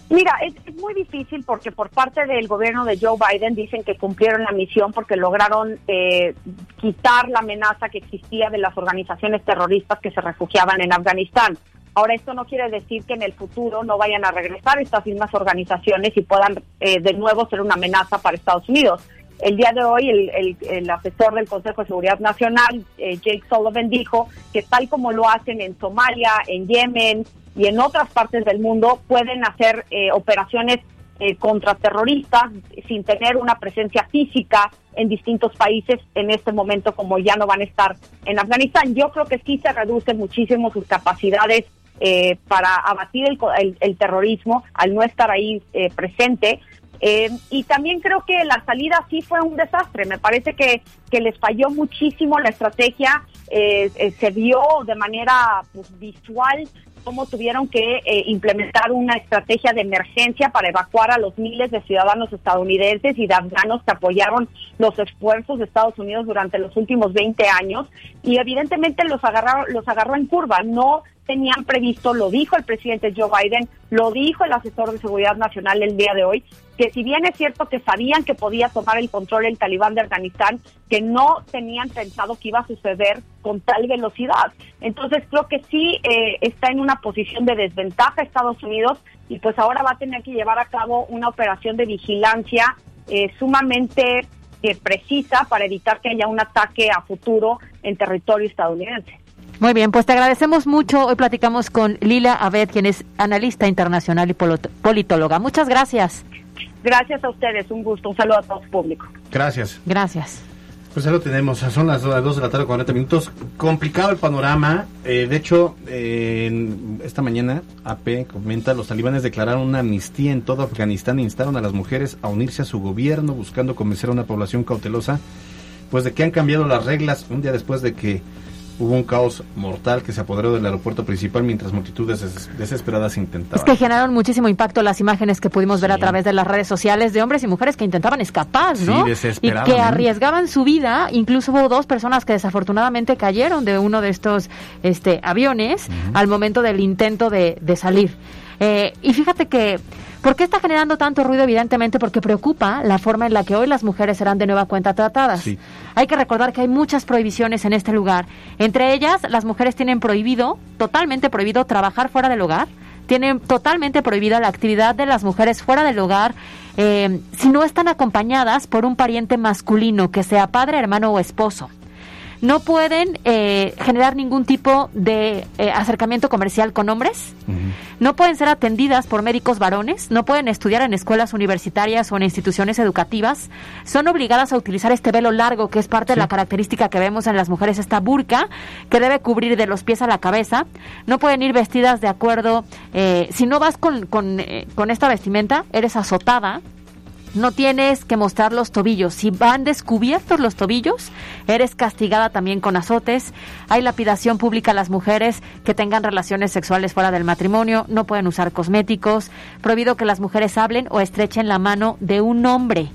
Mira, es, muy difícil porque por parte del gobierno de Joe Biden dicen que cumplieron la misión porque lograron eh, quitar la amenaza que existía de las organizaciones terroristas que se refugiaban en Afganistán. Ahora, esto no quiere decir que en el futuro no vayan a regresar estas mismas organizaciones y puedan eh, de nuevo ser una amenaza para Estados Unidos. El día de hoy, el, asesor del Consejo de Seguridad Nacional, eh, Jake Sullivan, dijo que tal como lo hacen en Somalia, en Yemen y en otras partes del mundo, pueden hacer eh, operaciones contraterroristas sin tener una presencia física en distintos países en este momento como ya no van a estar en Afganistán. Yo creo que sí se reducen muchísimo sus capacidades eh, para abatir el, terrorismo al no estar ahí eh, presente. Eh, y también creo que la salida sí fue un desastre. Me parece que, que les falló muchísimo la estrategia. se vio de manera pues, visual cómo tuvieron que implementar una estrategia de emergencia para evacuar a los miles de ciudadanos estadounidenses y de afganos que apoyaron los esfuerzos de Estados Unidos durante los últimos 20 años y evidentemente los agarraron, los agarró en curva, no tenían previsto, lo dijo el presidente Joe Biden, lo dijo el asesor de seguridad nacional el día de hoy, que si bien es cierto que sabían que podía tomar el control el talibán de Afganistán, que no tenían pensado que iba a suceder con tal velocidad. Entonces creo que sí eh, está en una posición de desventaja Estados Unidos y pues ahora va a tener que llevar a cabo una operación de vigilancia eh, sumamente eh, precisa para evitar que haya un ataque a futuro en territorio estadounidense. Muy bien, pues te agradecemos mucho. Hoy platicamos con Lila Abed, quien es analista internacional y politóloga. Muchas gracias. Gracias a ustedes, un gusto, un saludo a todo el público. Gracias. Gracias. Pues ya lo tenemos, son las 2 de la tarde, 40 minutos. Complicado el panorama. Eh, de hecho, esta mañana AP comenta, los talibanes declararon una amnistía en todo Afganistán e instaron a las mujeres a unirse a su gobierno buscando convencer a una población cautelosa, pues de que han cambiado las reglas un día después de que hubo un caos mortal que se apoderó del aeropuerto principal mientras multitudes desesperadas intentaban. Es que generaron muchísimo impacto las imágenes que pudimos ver a través de las redes sociales de hombres y mujeres que intentaban escapar, ¿no? Sí, y que arriesgaban su vida. Incluso hubo dos personas que desafortunadamente cayeron de uno de estos este, aviones al momento del intento de, de salir. Eh, y fíjate que ¿Por qué está generando tanto ruido? Evidentemente porque preocupa la forma en la que hoy las mujeres serán de nueva cuenta tratadas. Hay que recordar que hay muchas prohibiciones en este lugar. Entre ellas, las mujeres tienen prohibido, totalmente prohibido, trabajar fuera del hogar. Tienen totalmente prohibida la actividad de las mujeres fuera del hogar eh, si no están acompañadas por un pariente masculino, que sea padre, hermano o esposo no pueden eh, generar ningún tipo de eh, acercamiento comercial con hombres, no pueden ser atendidas por médicos varones, no pueden estudiar en escuelas universitarias o en instituciones educativas, son obligadas a utilizar este velo largo que es parte de la característica que vemos en las mujeres, esta burka que debe cubrir de los pies a la cabeza, no pueden ir vestidas de acuerdo, eh, si no vas con, con, con esta vestimenta, eres azotada no tienes que mostrar los tobillos. Si van descubiertos los tobillos, eres castigada también con azotes. Hay lapidación pública a las mujeres que tengan relaciones sexuales fuera del matrimonio. No pueden usar cosméticos. Prohibido que las mujeres hablen o estrechen la mano de un hombre.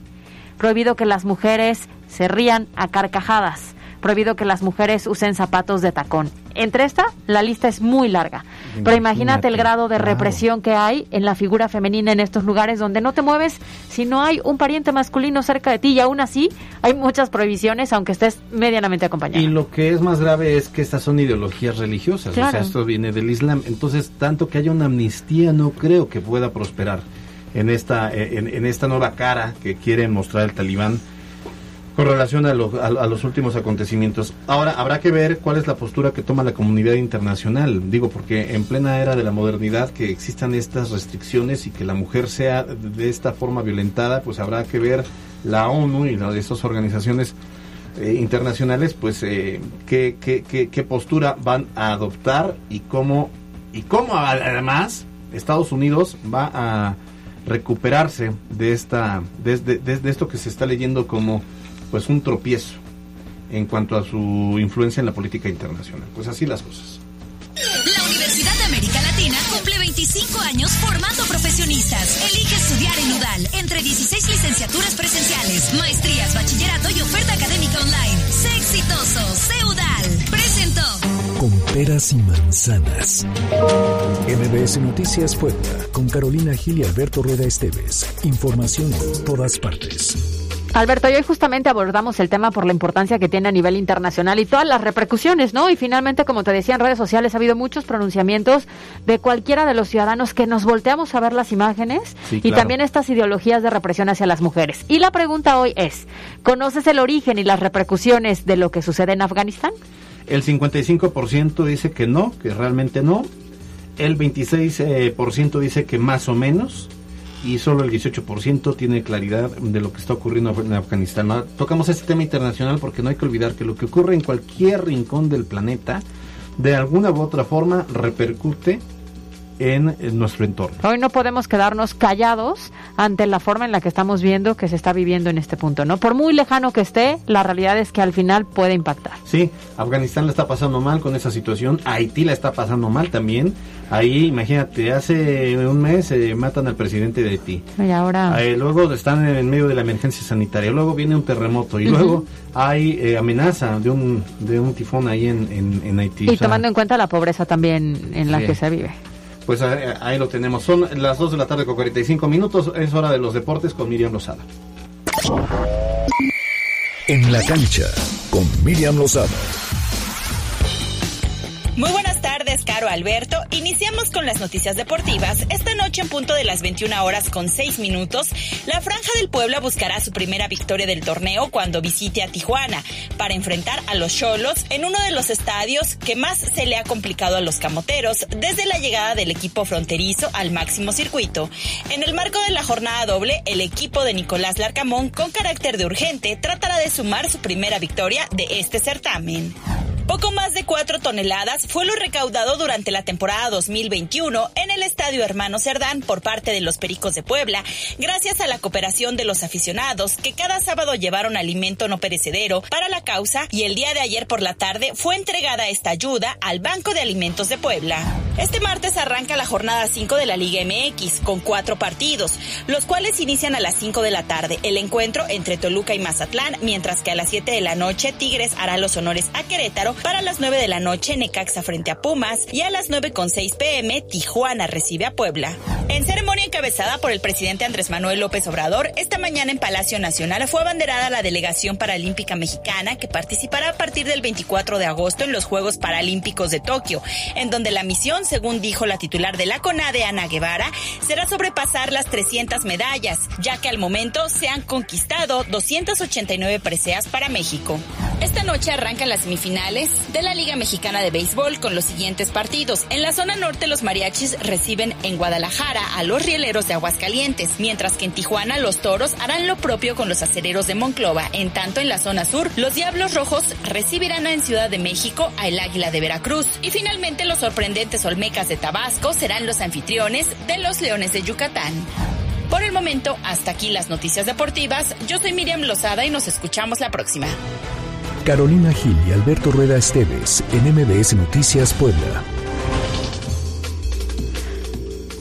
Prohibido que las mujeres se rían a carcajadas prohibido que las mujeres usen zapatos de tacón. Entre esta, la lista es muy larga. Pero imagínate el grado de represión que hay en la figura femenina en estos lugares donde no te mueves si no hay un pariente masculino cerca de ti y aún así hay muchas prohibiciones aunque estés medianamente acompañado. Y lo que es más grave es que estas son ideologías religiosas, o sea, esto viene del Islam. Entonces, tanto que haya una amnistía no creo que pueda prosperar en esta, en, en esta nueva cara que quiere mostrar el talibán con relación a, los últimos acontecimientos. Ahora, habrá que ver cuál es la postura que toma la comunidad internacional. Digo, porque en plena era de la modernidad que existan estas restricciones y que la mujer sea de esta forma violentada, pues habrá que ver la ONU y las de estas organizaciones eh, internacionales, pues eh, qué, qué, qué, postura van a adoptar y cómo, y cómo además Estados Unidos va a recuperarse de esta de, de esto que se está leyendo como pues un tropiezo en cuanto a su influencia en la política internacional. Pues así las cosas. La Universidad de América Latina cumple 25 años formando profesionistas. Elige estudiar en UDAL entre 16 licenciaturas presenciales, maestrías, bachillerato y oferta académica online. Sé exitoso, sé UDAL. Presentó. Con peras y manzanas. MBS Noticias Puebla, con Carolina Gil y Alberto Rueda Esteves. Información en todas partes. Alberto, y hoy justamente abordamos el tema por la importancia que tiene a nivel internacional y todas las repercusiones, ¿no? Y finalmente, como te decía en redes sociales, ha habido muchos pronunciamientos de cualquiera de los ciudadanos que nos volteamos a ver las imágenes y también estas ideologías de represión hacia las mujeres. Y la pregunta hoy es, ¿conoces el origen y las repercusiones de lo que sucede en Afganistán? El 55% dice que no, que realmente no. El 26% dice que más o menos y solo el 18% tiene claridad de lo que está ocurriendo en Afganistán. Tocamos este tema internacional porque no hay que olvidar que lo que ocurre en cualquier rincón del planeta, de alguna u otra forma, repercute en, nuestro entorno. Hoy no podemos quedarnos callados ante la forma en la que estamos viendo que se está viviendo en este punto, ¿no? Por muy lejano que esté, la realidad es que al final puede impactar. Sí, Afganistán la está pasando mal con esa situación, Haití la está pasando mal también. Ahí, imagínate, hace un mes eh, matan al presidente de Haití. Y ahora. luego están en medio de la emergencia sanitaria. Luego viene un terremoto. Y luego hay eh, amenaza de un, de un tifón ahí en, en, Haití. Y tomando en cuenta la pobreza también en la que se vive. Pues eh, ahí lo tenemos. Son las 2 de la tarde con 45 minutos. Es hora de los deportes con Miriam Lozada. En la cancha con Miriam Lozada. Muy buenas tardes, Caro Alberto. Iniciamos con las noticias deportivas. Esta noche en punto de las 21 horas con 6 minutos, la Franja del Puebla buscará su primera victoria del torneo cuando visite a Tijuana para enfrentar a los Cholos en uno de los estadios que más se le ha complicado a los camoteros desde la llegada del equipo fronterizo al máximo circuito. En el marco de la jornada doble, el equipo de Nicolás Larcamón, con carácter de urgente, tratará de sumar su primera victoria de este certamen. Poco más de 4 toneladas fue lo recaudado durante la temporada 2021 en el Estadio Hermano Cerdán por parte de los Pericos de Puebla, gracias a la cooperación de los aficionados que cada sábado llevaron alimento no perecedero para la causa y el día de ayer por la tarde fue entregada esta ayuda al Banco de Alimentos de Puebla. Este martes arranca la jornada 5 de la Liga MX con cuatro partidos, los cuales inician a las 5 de la tarde. El encuentro entre Toluca y Mazatlán, mientras que a las 7 de la noche Tigres hará los honores a Querétaro para las 9 de la noche, Necaxa frente a Pumas. Y a las 9 con 6 pm, Tijuana recibe a Puebla. En ceremonia encabezada por el presidente Andrés Manuel López Obrador, esta mañana en Palacio Nacional fue abanderada la delegación paralímpica mexicana que participará a partir del 24 de agosto en los Juegos Paralímpicos de Tokio, en donde la misión, según dijo la titular de la CONADE, Ana Guevara, será sobrepasar las 300 medallas, ya que al momento se han conquistado 289 preseas para México. Esta noche arrancan las semifinales de la Liga Mexicana de Béisbol con los siguientes partidos. En la zona norte los mariachis reciben en Guadalajara a los rieleros de Aguascalientes, mientras que en Tijuana los toros harán lo propio con los acereros de Monclova. En tanto en la zona sur los Diablos Rojos recibirán en Ciudad de México a el Águila de Veracruz. Y finalmente los sorprendentes Olmecas de Tabasco serán los anfitriones de los Leones de Yucatán. Por el momento, hasta aquí las noticias deportivas. Yo soy Miriam Lozada y nos escuchamos la próxima. Carolina Gil y Alberto Rueda Esteves en MBS Noticias Puebla.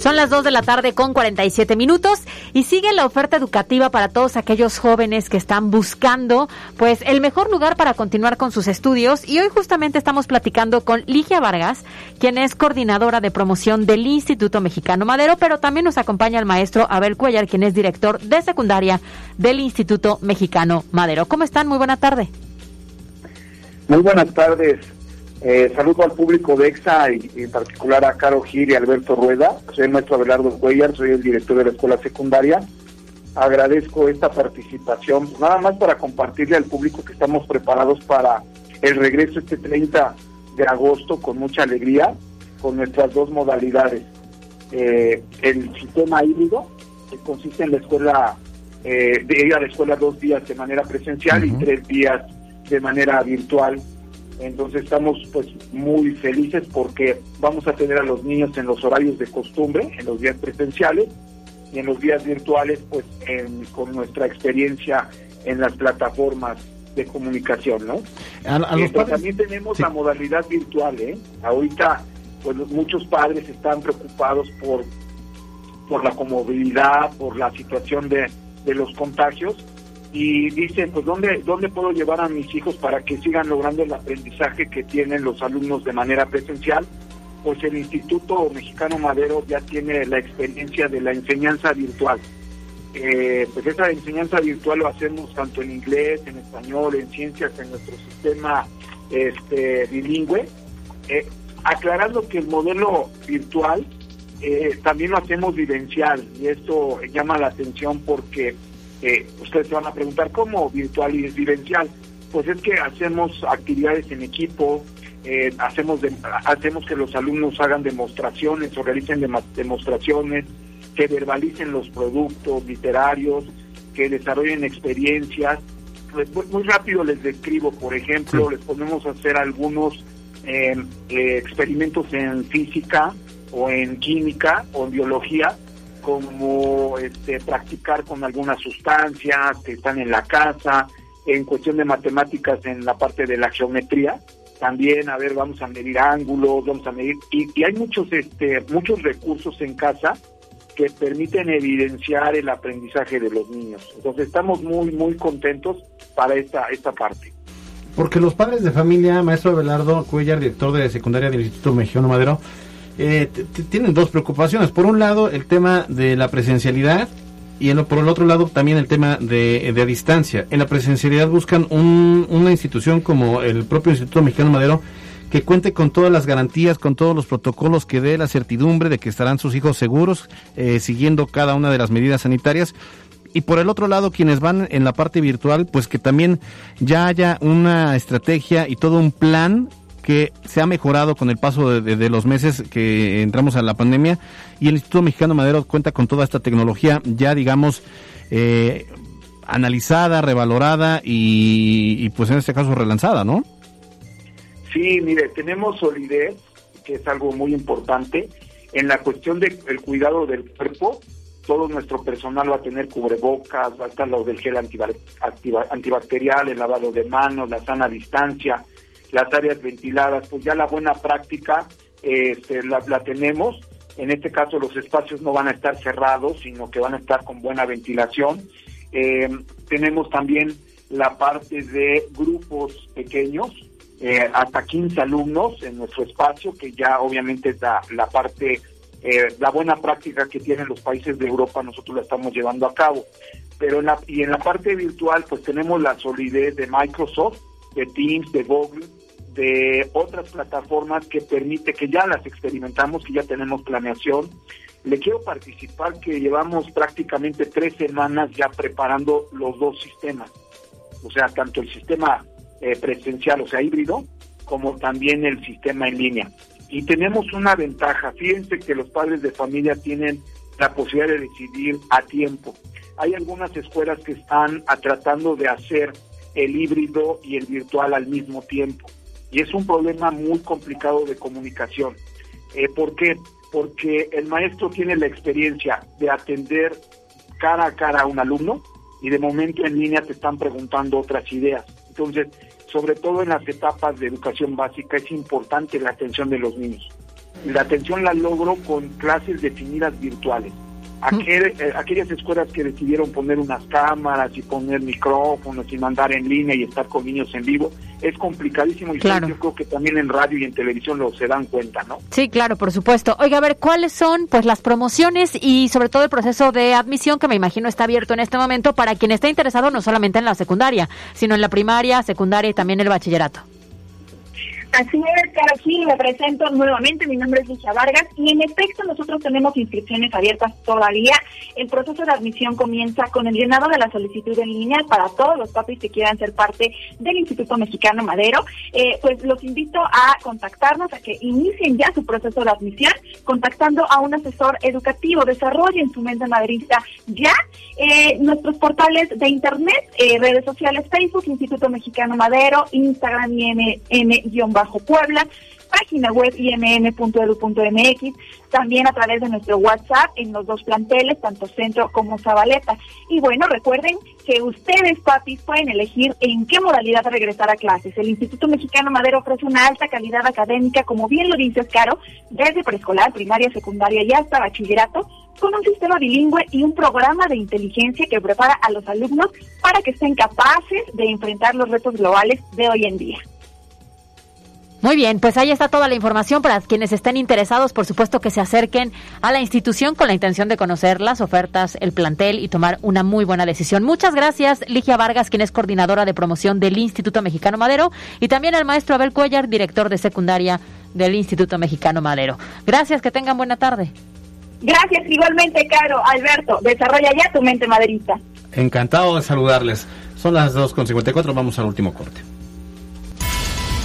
Son las 2 de la tarde con 47 minutos y sigue la oferta educativa para todos aquellos jóvenes que están buscando pues el mejor lugar para continuar con sus estudios y hoy justamente estamos platicando con Ligia Vargas, quien es coordinadora de promoción del Instituto Mexicano Madero, pero también nos acompaña el maestro Abel Cuellar, quien es director de secundaria del Instituto Mexicano Madero. ¿Cómo están? Muy buena tarde. Muy buenas tardes. Eh, saludo al público de EXA y, en particular a Caro Gil y Alberto Rueda. Soy el maestro Abelardo Cuellar, soy el director de la escuela secundaria. Agradezco esta participación, nada más para compartirle al público que estamos preparados para el regreso este 30 de agosto con mucha alegría, con nuestras dos modalidades. Eh, el sistema híbrido, que consiste en la escuela, eh, de ir a la escuela dos días de manera presencial y tres días de manera virtual entonces estamos pues muy felices porque vamos a tener a los niños en los horarios de costumbre, en los días presenciales y en los días virtuales pues con nuestra experiencia en las plataformas de comunicación, ¿no? También tenemos la modalidad virtual, ¿eh? Ahorita pues muchos padres están preocupados por por la comodidad, por la situación de, de los contagios y dicen, pues, ¿dónde, ¿dónde puedo llevar a mis hijos para que sigan logrando el aprendizaje que tienen los alumnos de manera presencial? Pues el Instituto Mexicano Madero ya tiene la experiencia de la enseñanza virtual. Eh, pues esa enseñanza virtual lo hacemos tanto en inglés, en español, en ciencias, en nuestro sistema este, bilingüe, eh, aclarando que el modelo virtual eh, también lo hacemos vivencial y esto llama la atención porque ustedes se van a preguntar, ¿cómo virtual y vivencial? Pues es que hacemos actividades en equipo, eh, hacemos, hacemos que los alumnos hagan demostraciones o realicen demostraciones, que verbalicen los productos literarios, que desarrollen experiencias. Pues, muy rápido les describo, por ejemplo, les ponemos a hacer algunos eh, eh, experimentos en física o en química o en biología como este, practicar con algunas sustancias que están en la casa, en cuestión de matemáticas en la parte de la geometría, también, a ver, vamos a medir ángulos, vamos a medir, y, hay muchos, este, muchos recursos en casa que permiten evidenciar el aprendizaje de los niños. Entonces estamos muy, muy contentos para esta, esta parte. Porque los padres de familia, maestro Abelardo Cuellar, director de secundaria del Instituto Mexicano Madero, eh, tienen dos preocupaciones. Por un lado, el tema de la presencialidad y por el otro lado también el tema de, de distancia. En la presencialidad buscan una institución como el propio Instituto Mexicano Madero que cuente con todas las garantías, con todos los protocolos que dé la certidumbre de que estarán sus hijos seguros, eh, siguiendo cada una de las medidas sanitarias. Y por el otro lado, quienes van en la parte virtual, pues que también ya haya una estrategia y todo un plan que se ha mejorado con el paso de, los meses que entramos a la pandemia y el Instituto Mexicano Madero cuenta con toda esta tecnología ya digamos eh, analizada, revalorada y, pues en este caso relanzada, ¿no? Sí, mire, tenemos solidez, que es algo muy importante, en la cuestión del cuidado del cuerpo, todo nuestro personal va a tener cubrebocas, va a estar lo del gel antibacterial, el lavado de manos, la sana distancia, las áreas ventiladas, pues ya la buena práctica este, la, tenemos. En este caso los espacios no van a estar cerrados, sino que van a estar con buena ventilación. Eh, tenemos también la parte de grupos pequeños, eh, hasta 15 alumnos en nuestro espacio, que ya obviamente es la, parte, eh, la buena práctica que tienen los países de Europa, nosotros la estamos llevando a cabo. Pero en la, y en la parte virtual, pues tenemos la solidez de Microsoft, de Teams, de Google, de otras plataformas que permite, que ya las experimentamos, que ya tenemos planeación. Le quiero participar que llevamos prácticamente tres semanas ya preparando los dos sistemas, o sea, tanto el sistema eh, presencial, o sea, híbrido, como también el sistema en línea. Y tenemos una ventaja, fíjense que los padres de familia tienen la posibilidad de decidir a tiempo. Hay algunas escuelas que están tratando de hacer el híbrido y el virtual al mismo tiempo y es un problema muy complicado de comunicación. Eh, ¿Por qué? Porque el maestro tiene la experiencia de atender cara a cara a un alumno y de momento en línea te están preguntando otras ideas. Entonces, sobre todo en las etapas de educación básica es importante la atención de los niños. la atención la logro con clases definidas virtuales. Aquel- eh, aquellas escuelas que decidieron poner unas cámaras y poner micrófonos y mandar en línea y estar con niños en vivo, es complicadísimo y Claro. yo creo que también en radio y en televisión lo se dan cuenta, ¿no? Sí, claro, por supuesto. Oiga, a ver, ¿cuáles son pues las promociones y sobre todo el proceso de admisión que me imagino está abierto en este momento para quien esté interesado no solamente en la secundaria, sino en la primaria, secundaria y también el bachillerato? Así es, Caro, sí, me presento nuevamente, mi nombre es Lucia Vargas y en efecto nosotros tenemos inscripciones abiertas todavía. El proceso de admisión comienza con el llenado de la solicitud en línea para todos los papis que quieran ser parte del Instituto Mexicano Madero. Eh, pues los invito a contactarnos, a que inicien ya su proceso de admisión contactando a un asesor educativo, desarrollen su mente maderista ya. Eh, nuestros portales de internet, eh, redes sociales, Facebook, Instituto Mexicano Madero, Instagram IMM-Puebla, página web imn.edu.mx, también a través de nuestro WhatsApp en los dos planteles, tanto Centro como Zabaleta. Y bueno, recuerden que ustedes, papis, pueden elegir en qué modalidad regresar a clases. El Instituto Mexicano Madero ofrece una alta calidad académica, como bien lo dices, Caro, desde preescolar, primaria, secundaria y hasta bachillerato, con un sistema bilingüe y un programa de inteligencia que prepara a los alumnos para que estén capaces de enfrentar los retos globales de hoy en día. Muy bien, pues ahí está toda la información para quienes estén interesados, por supuesto que se acerquen a la institución con la intención de conocer las ofertas, el plantel y tomar una muy buena decisión. Muchas gracias, Ligia Vargas, quien es coordinadora de promoción del Instituto Mexicano Madero, y también al maestro Abel Cuellar, director de secundaria del Instituto Mexicano Madero. Gracias, que tengan buena tarde. Gracias, igualmente, Caro. Alberto, desarrolla ya tu mente maderista. Encantado de saludarles. Son las 2.54, vamos al último corte.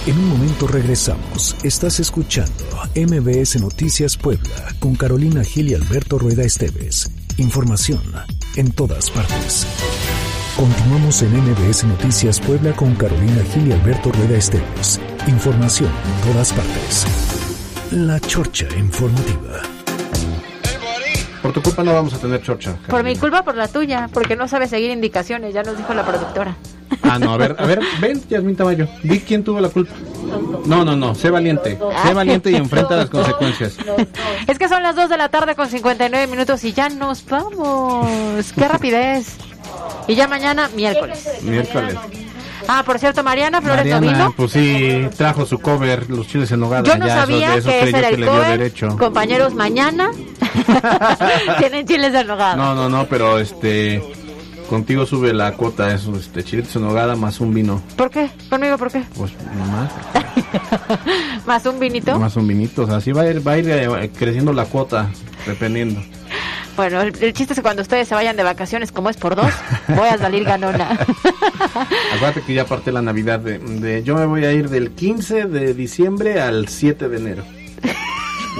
En un momento regresamos. Estás escuchando MBS Noticias Puebla con Carolina Gil y Alberto Rueda Esteves. Información en todas partes. Continuamos en MBS Noticias Puebla con Carolina Gil y Alberto Rueda Esteves. Información en todas partes. La Chorcha Informativa. Por tu culpa no vamos a tener chorcha. Por mi culpa, por la tuya, porque no sabe seguir indicaciones, ya nos dijo la productora. Ah, no, a ver, a ver, ven, Yasmín Tamayo. Di quién tuvo la culpa. No, no, no, sé valiente. Sé valiente y enfrenta las consecuencias. <laughs> Es que son las 2 de la tarde con 59 minutos y ya nos vamos. ¡Qué rapidez! Y ya mañana, miércoles. Miércoles. Ah, por cierto, Mariana Flores Mariana, pues sí, trajo su cover, los chiles en nogada. Yo no ya, sabía que ese era el cover. derecho. Compañeros, mañana <laughs> tienen chiles en nogada. No, no, no, pero este, contigo sube la cuota, esos este, chiles en más un vino. ¿Por qué? ¿Conmigo por qué? Pues nomás, <laughs> ¿Más un vinito? más un vinito. O sea, así va a ir, va a ir eh, creciendo la cuota, dependiendo. Bueno, el, el chiste es que cuando ustedes se vayan de vacaciones, como es por dos, voy a salir ganona. <laughs> Acuérdate que ya parte la Navidad de, de- Yo me voy a ir del 15 de diciembre al 7 de enero.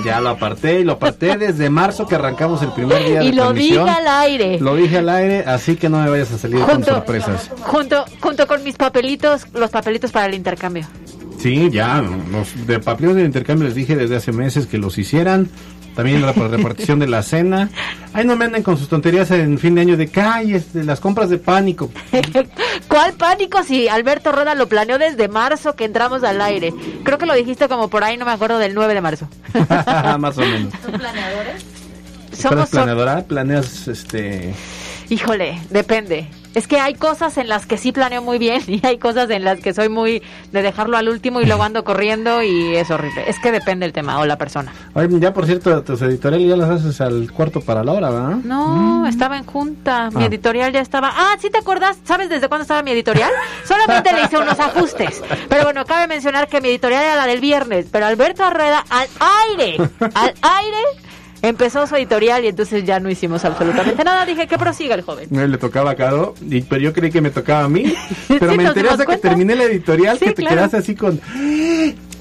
Ya lo aparté y lo aparté desde marzo que arrancamos el primer día de y lo dije al aire. Lo dije al aire, así que no me vayas a salir con sorpresas. Junto, junto con mis papelitos, los papelitos para el intercambio. Sí, ya, los de papeles de intercambio les dije desde hace meses que los hicieran. También la repartición de la cena. Ay, no me anden con sus tonterías en fin de año de calles, de las compras de pánico. <laughs> ¿Cuál pánico si Alberto Rueda lo planeó desde marzo que entramos al aire? Creo que lo dijiste como por ahí, no me acuerdo, del 9 de marzo. <laughs> <laughs> Más o menos. ¿Son planeadores? ¿Tú Somos, planeadora? ¿Planeas este...? híjole, depende. Es que hay cosas en las que sí planeo muy bien <laughs> y hay cosas en las que soy muy de dejarlo al último y luego ando corriendo y es horrible. Es que depende el tema o la persona. Oye, ya por cierto, tus editoriales ya las haces al cuarto para la hora, ¿verdad? No, estaba en junta. Mi Ah. editorial ya estaba. Ah, ¿sí te acuerdas? ¿Sabes desde cuándo estaba mi editorial? <laughs> Solamente le hice unos ajustes. Pero bueno, cabe mencionar que mi editorial era la del viernes. Pero Alberto Arreda, al aire, al aire, empezó su editorial y entonces ya no hicimos absolutamente nada. Dije que prosiga el joven. Eh, Le tocaba a Caro, y, pero yo creí que me tocaba a mí. <laughs> Pero Sí, me enteré hasta que terminé la editorial Sí, que te claro. quedaste así con...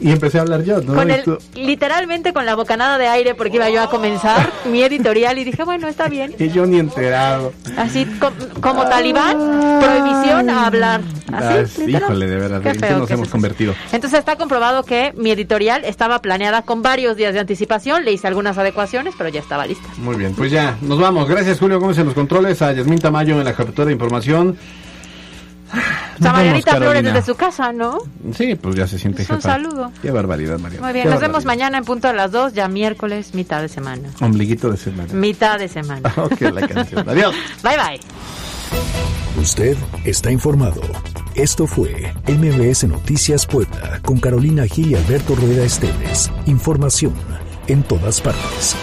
Y empecé a hablar yo, ¿no? Con el, tú- literalmente con la bocanada de aire porque iba yo a comenzar <laughs> mi editorial y dije, bueno, está bien. Y yo ni enterado. Así com- como talibán, prohibición a hablar. Así, Ah, híjole, de verdad, Qué ¿en qué nos que hemos convertido? Entonces está comprobado que mi editorial estaba planeada con varios días de anticipación, le hice algunas adecuaciones, pero ya estaba lista. Muy bien, pues ya, nos vamos. Gracias Julio Gómez en los controles, a Yasmín Tamayo en la captura de información. O sea, Marianita Flores desde su casa, ¿no? Sí, pues ya se siente Es un saludo. Qué barbaridad, Mariana. Muy bien, Qué nos vemos mañana en punto a las 2, ya miércoles, mitad de semana. Ombliguito de semana. Mitad de semana. <laughs> ok, la canción. Adiós. <laughs> Bye bye. Usted está informado. Esto fue MBS Noticias Puebla con Carolina Gil y Alberto Rueda Esteves. Información en todas partes.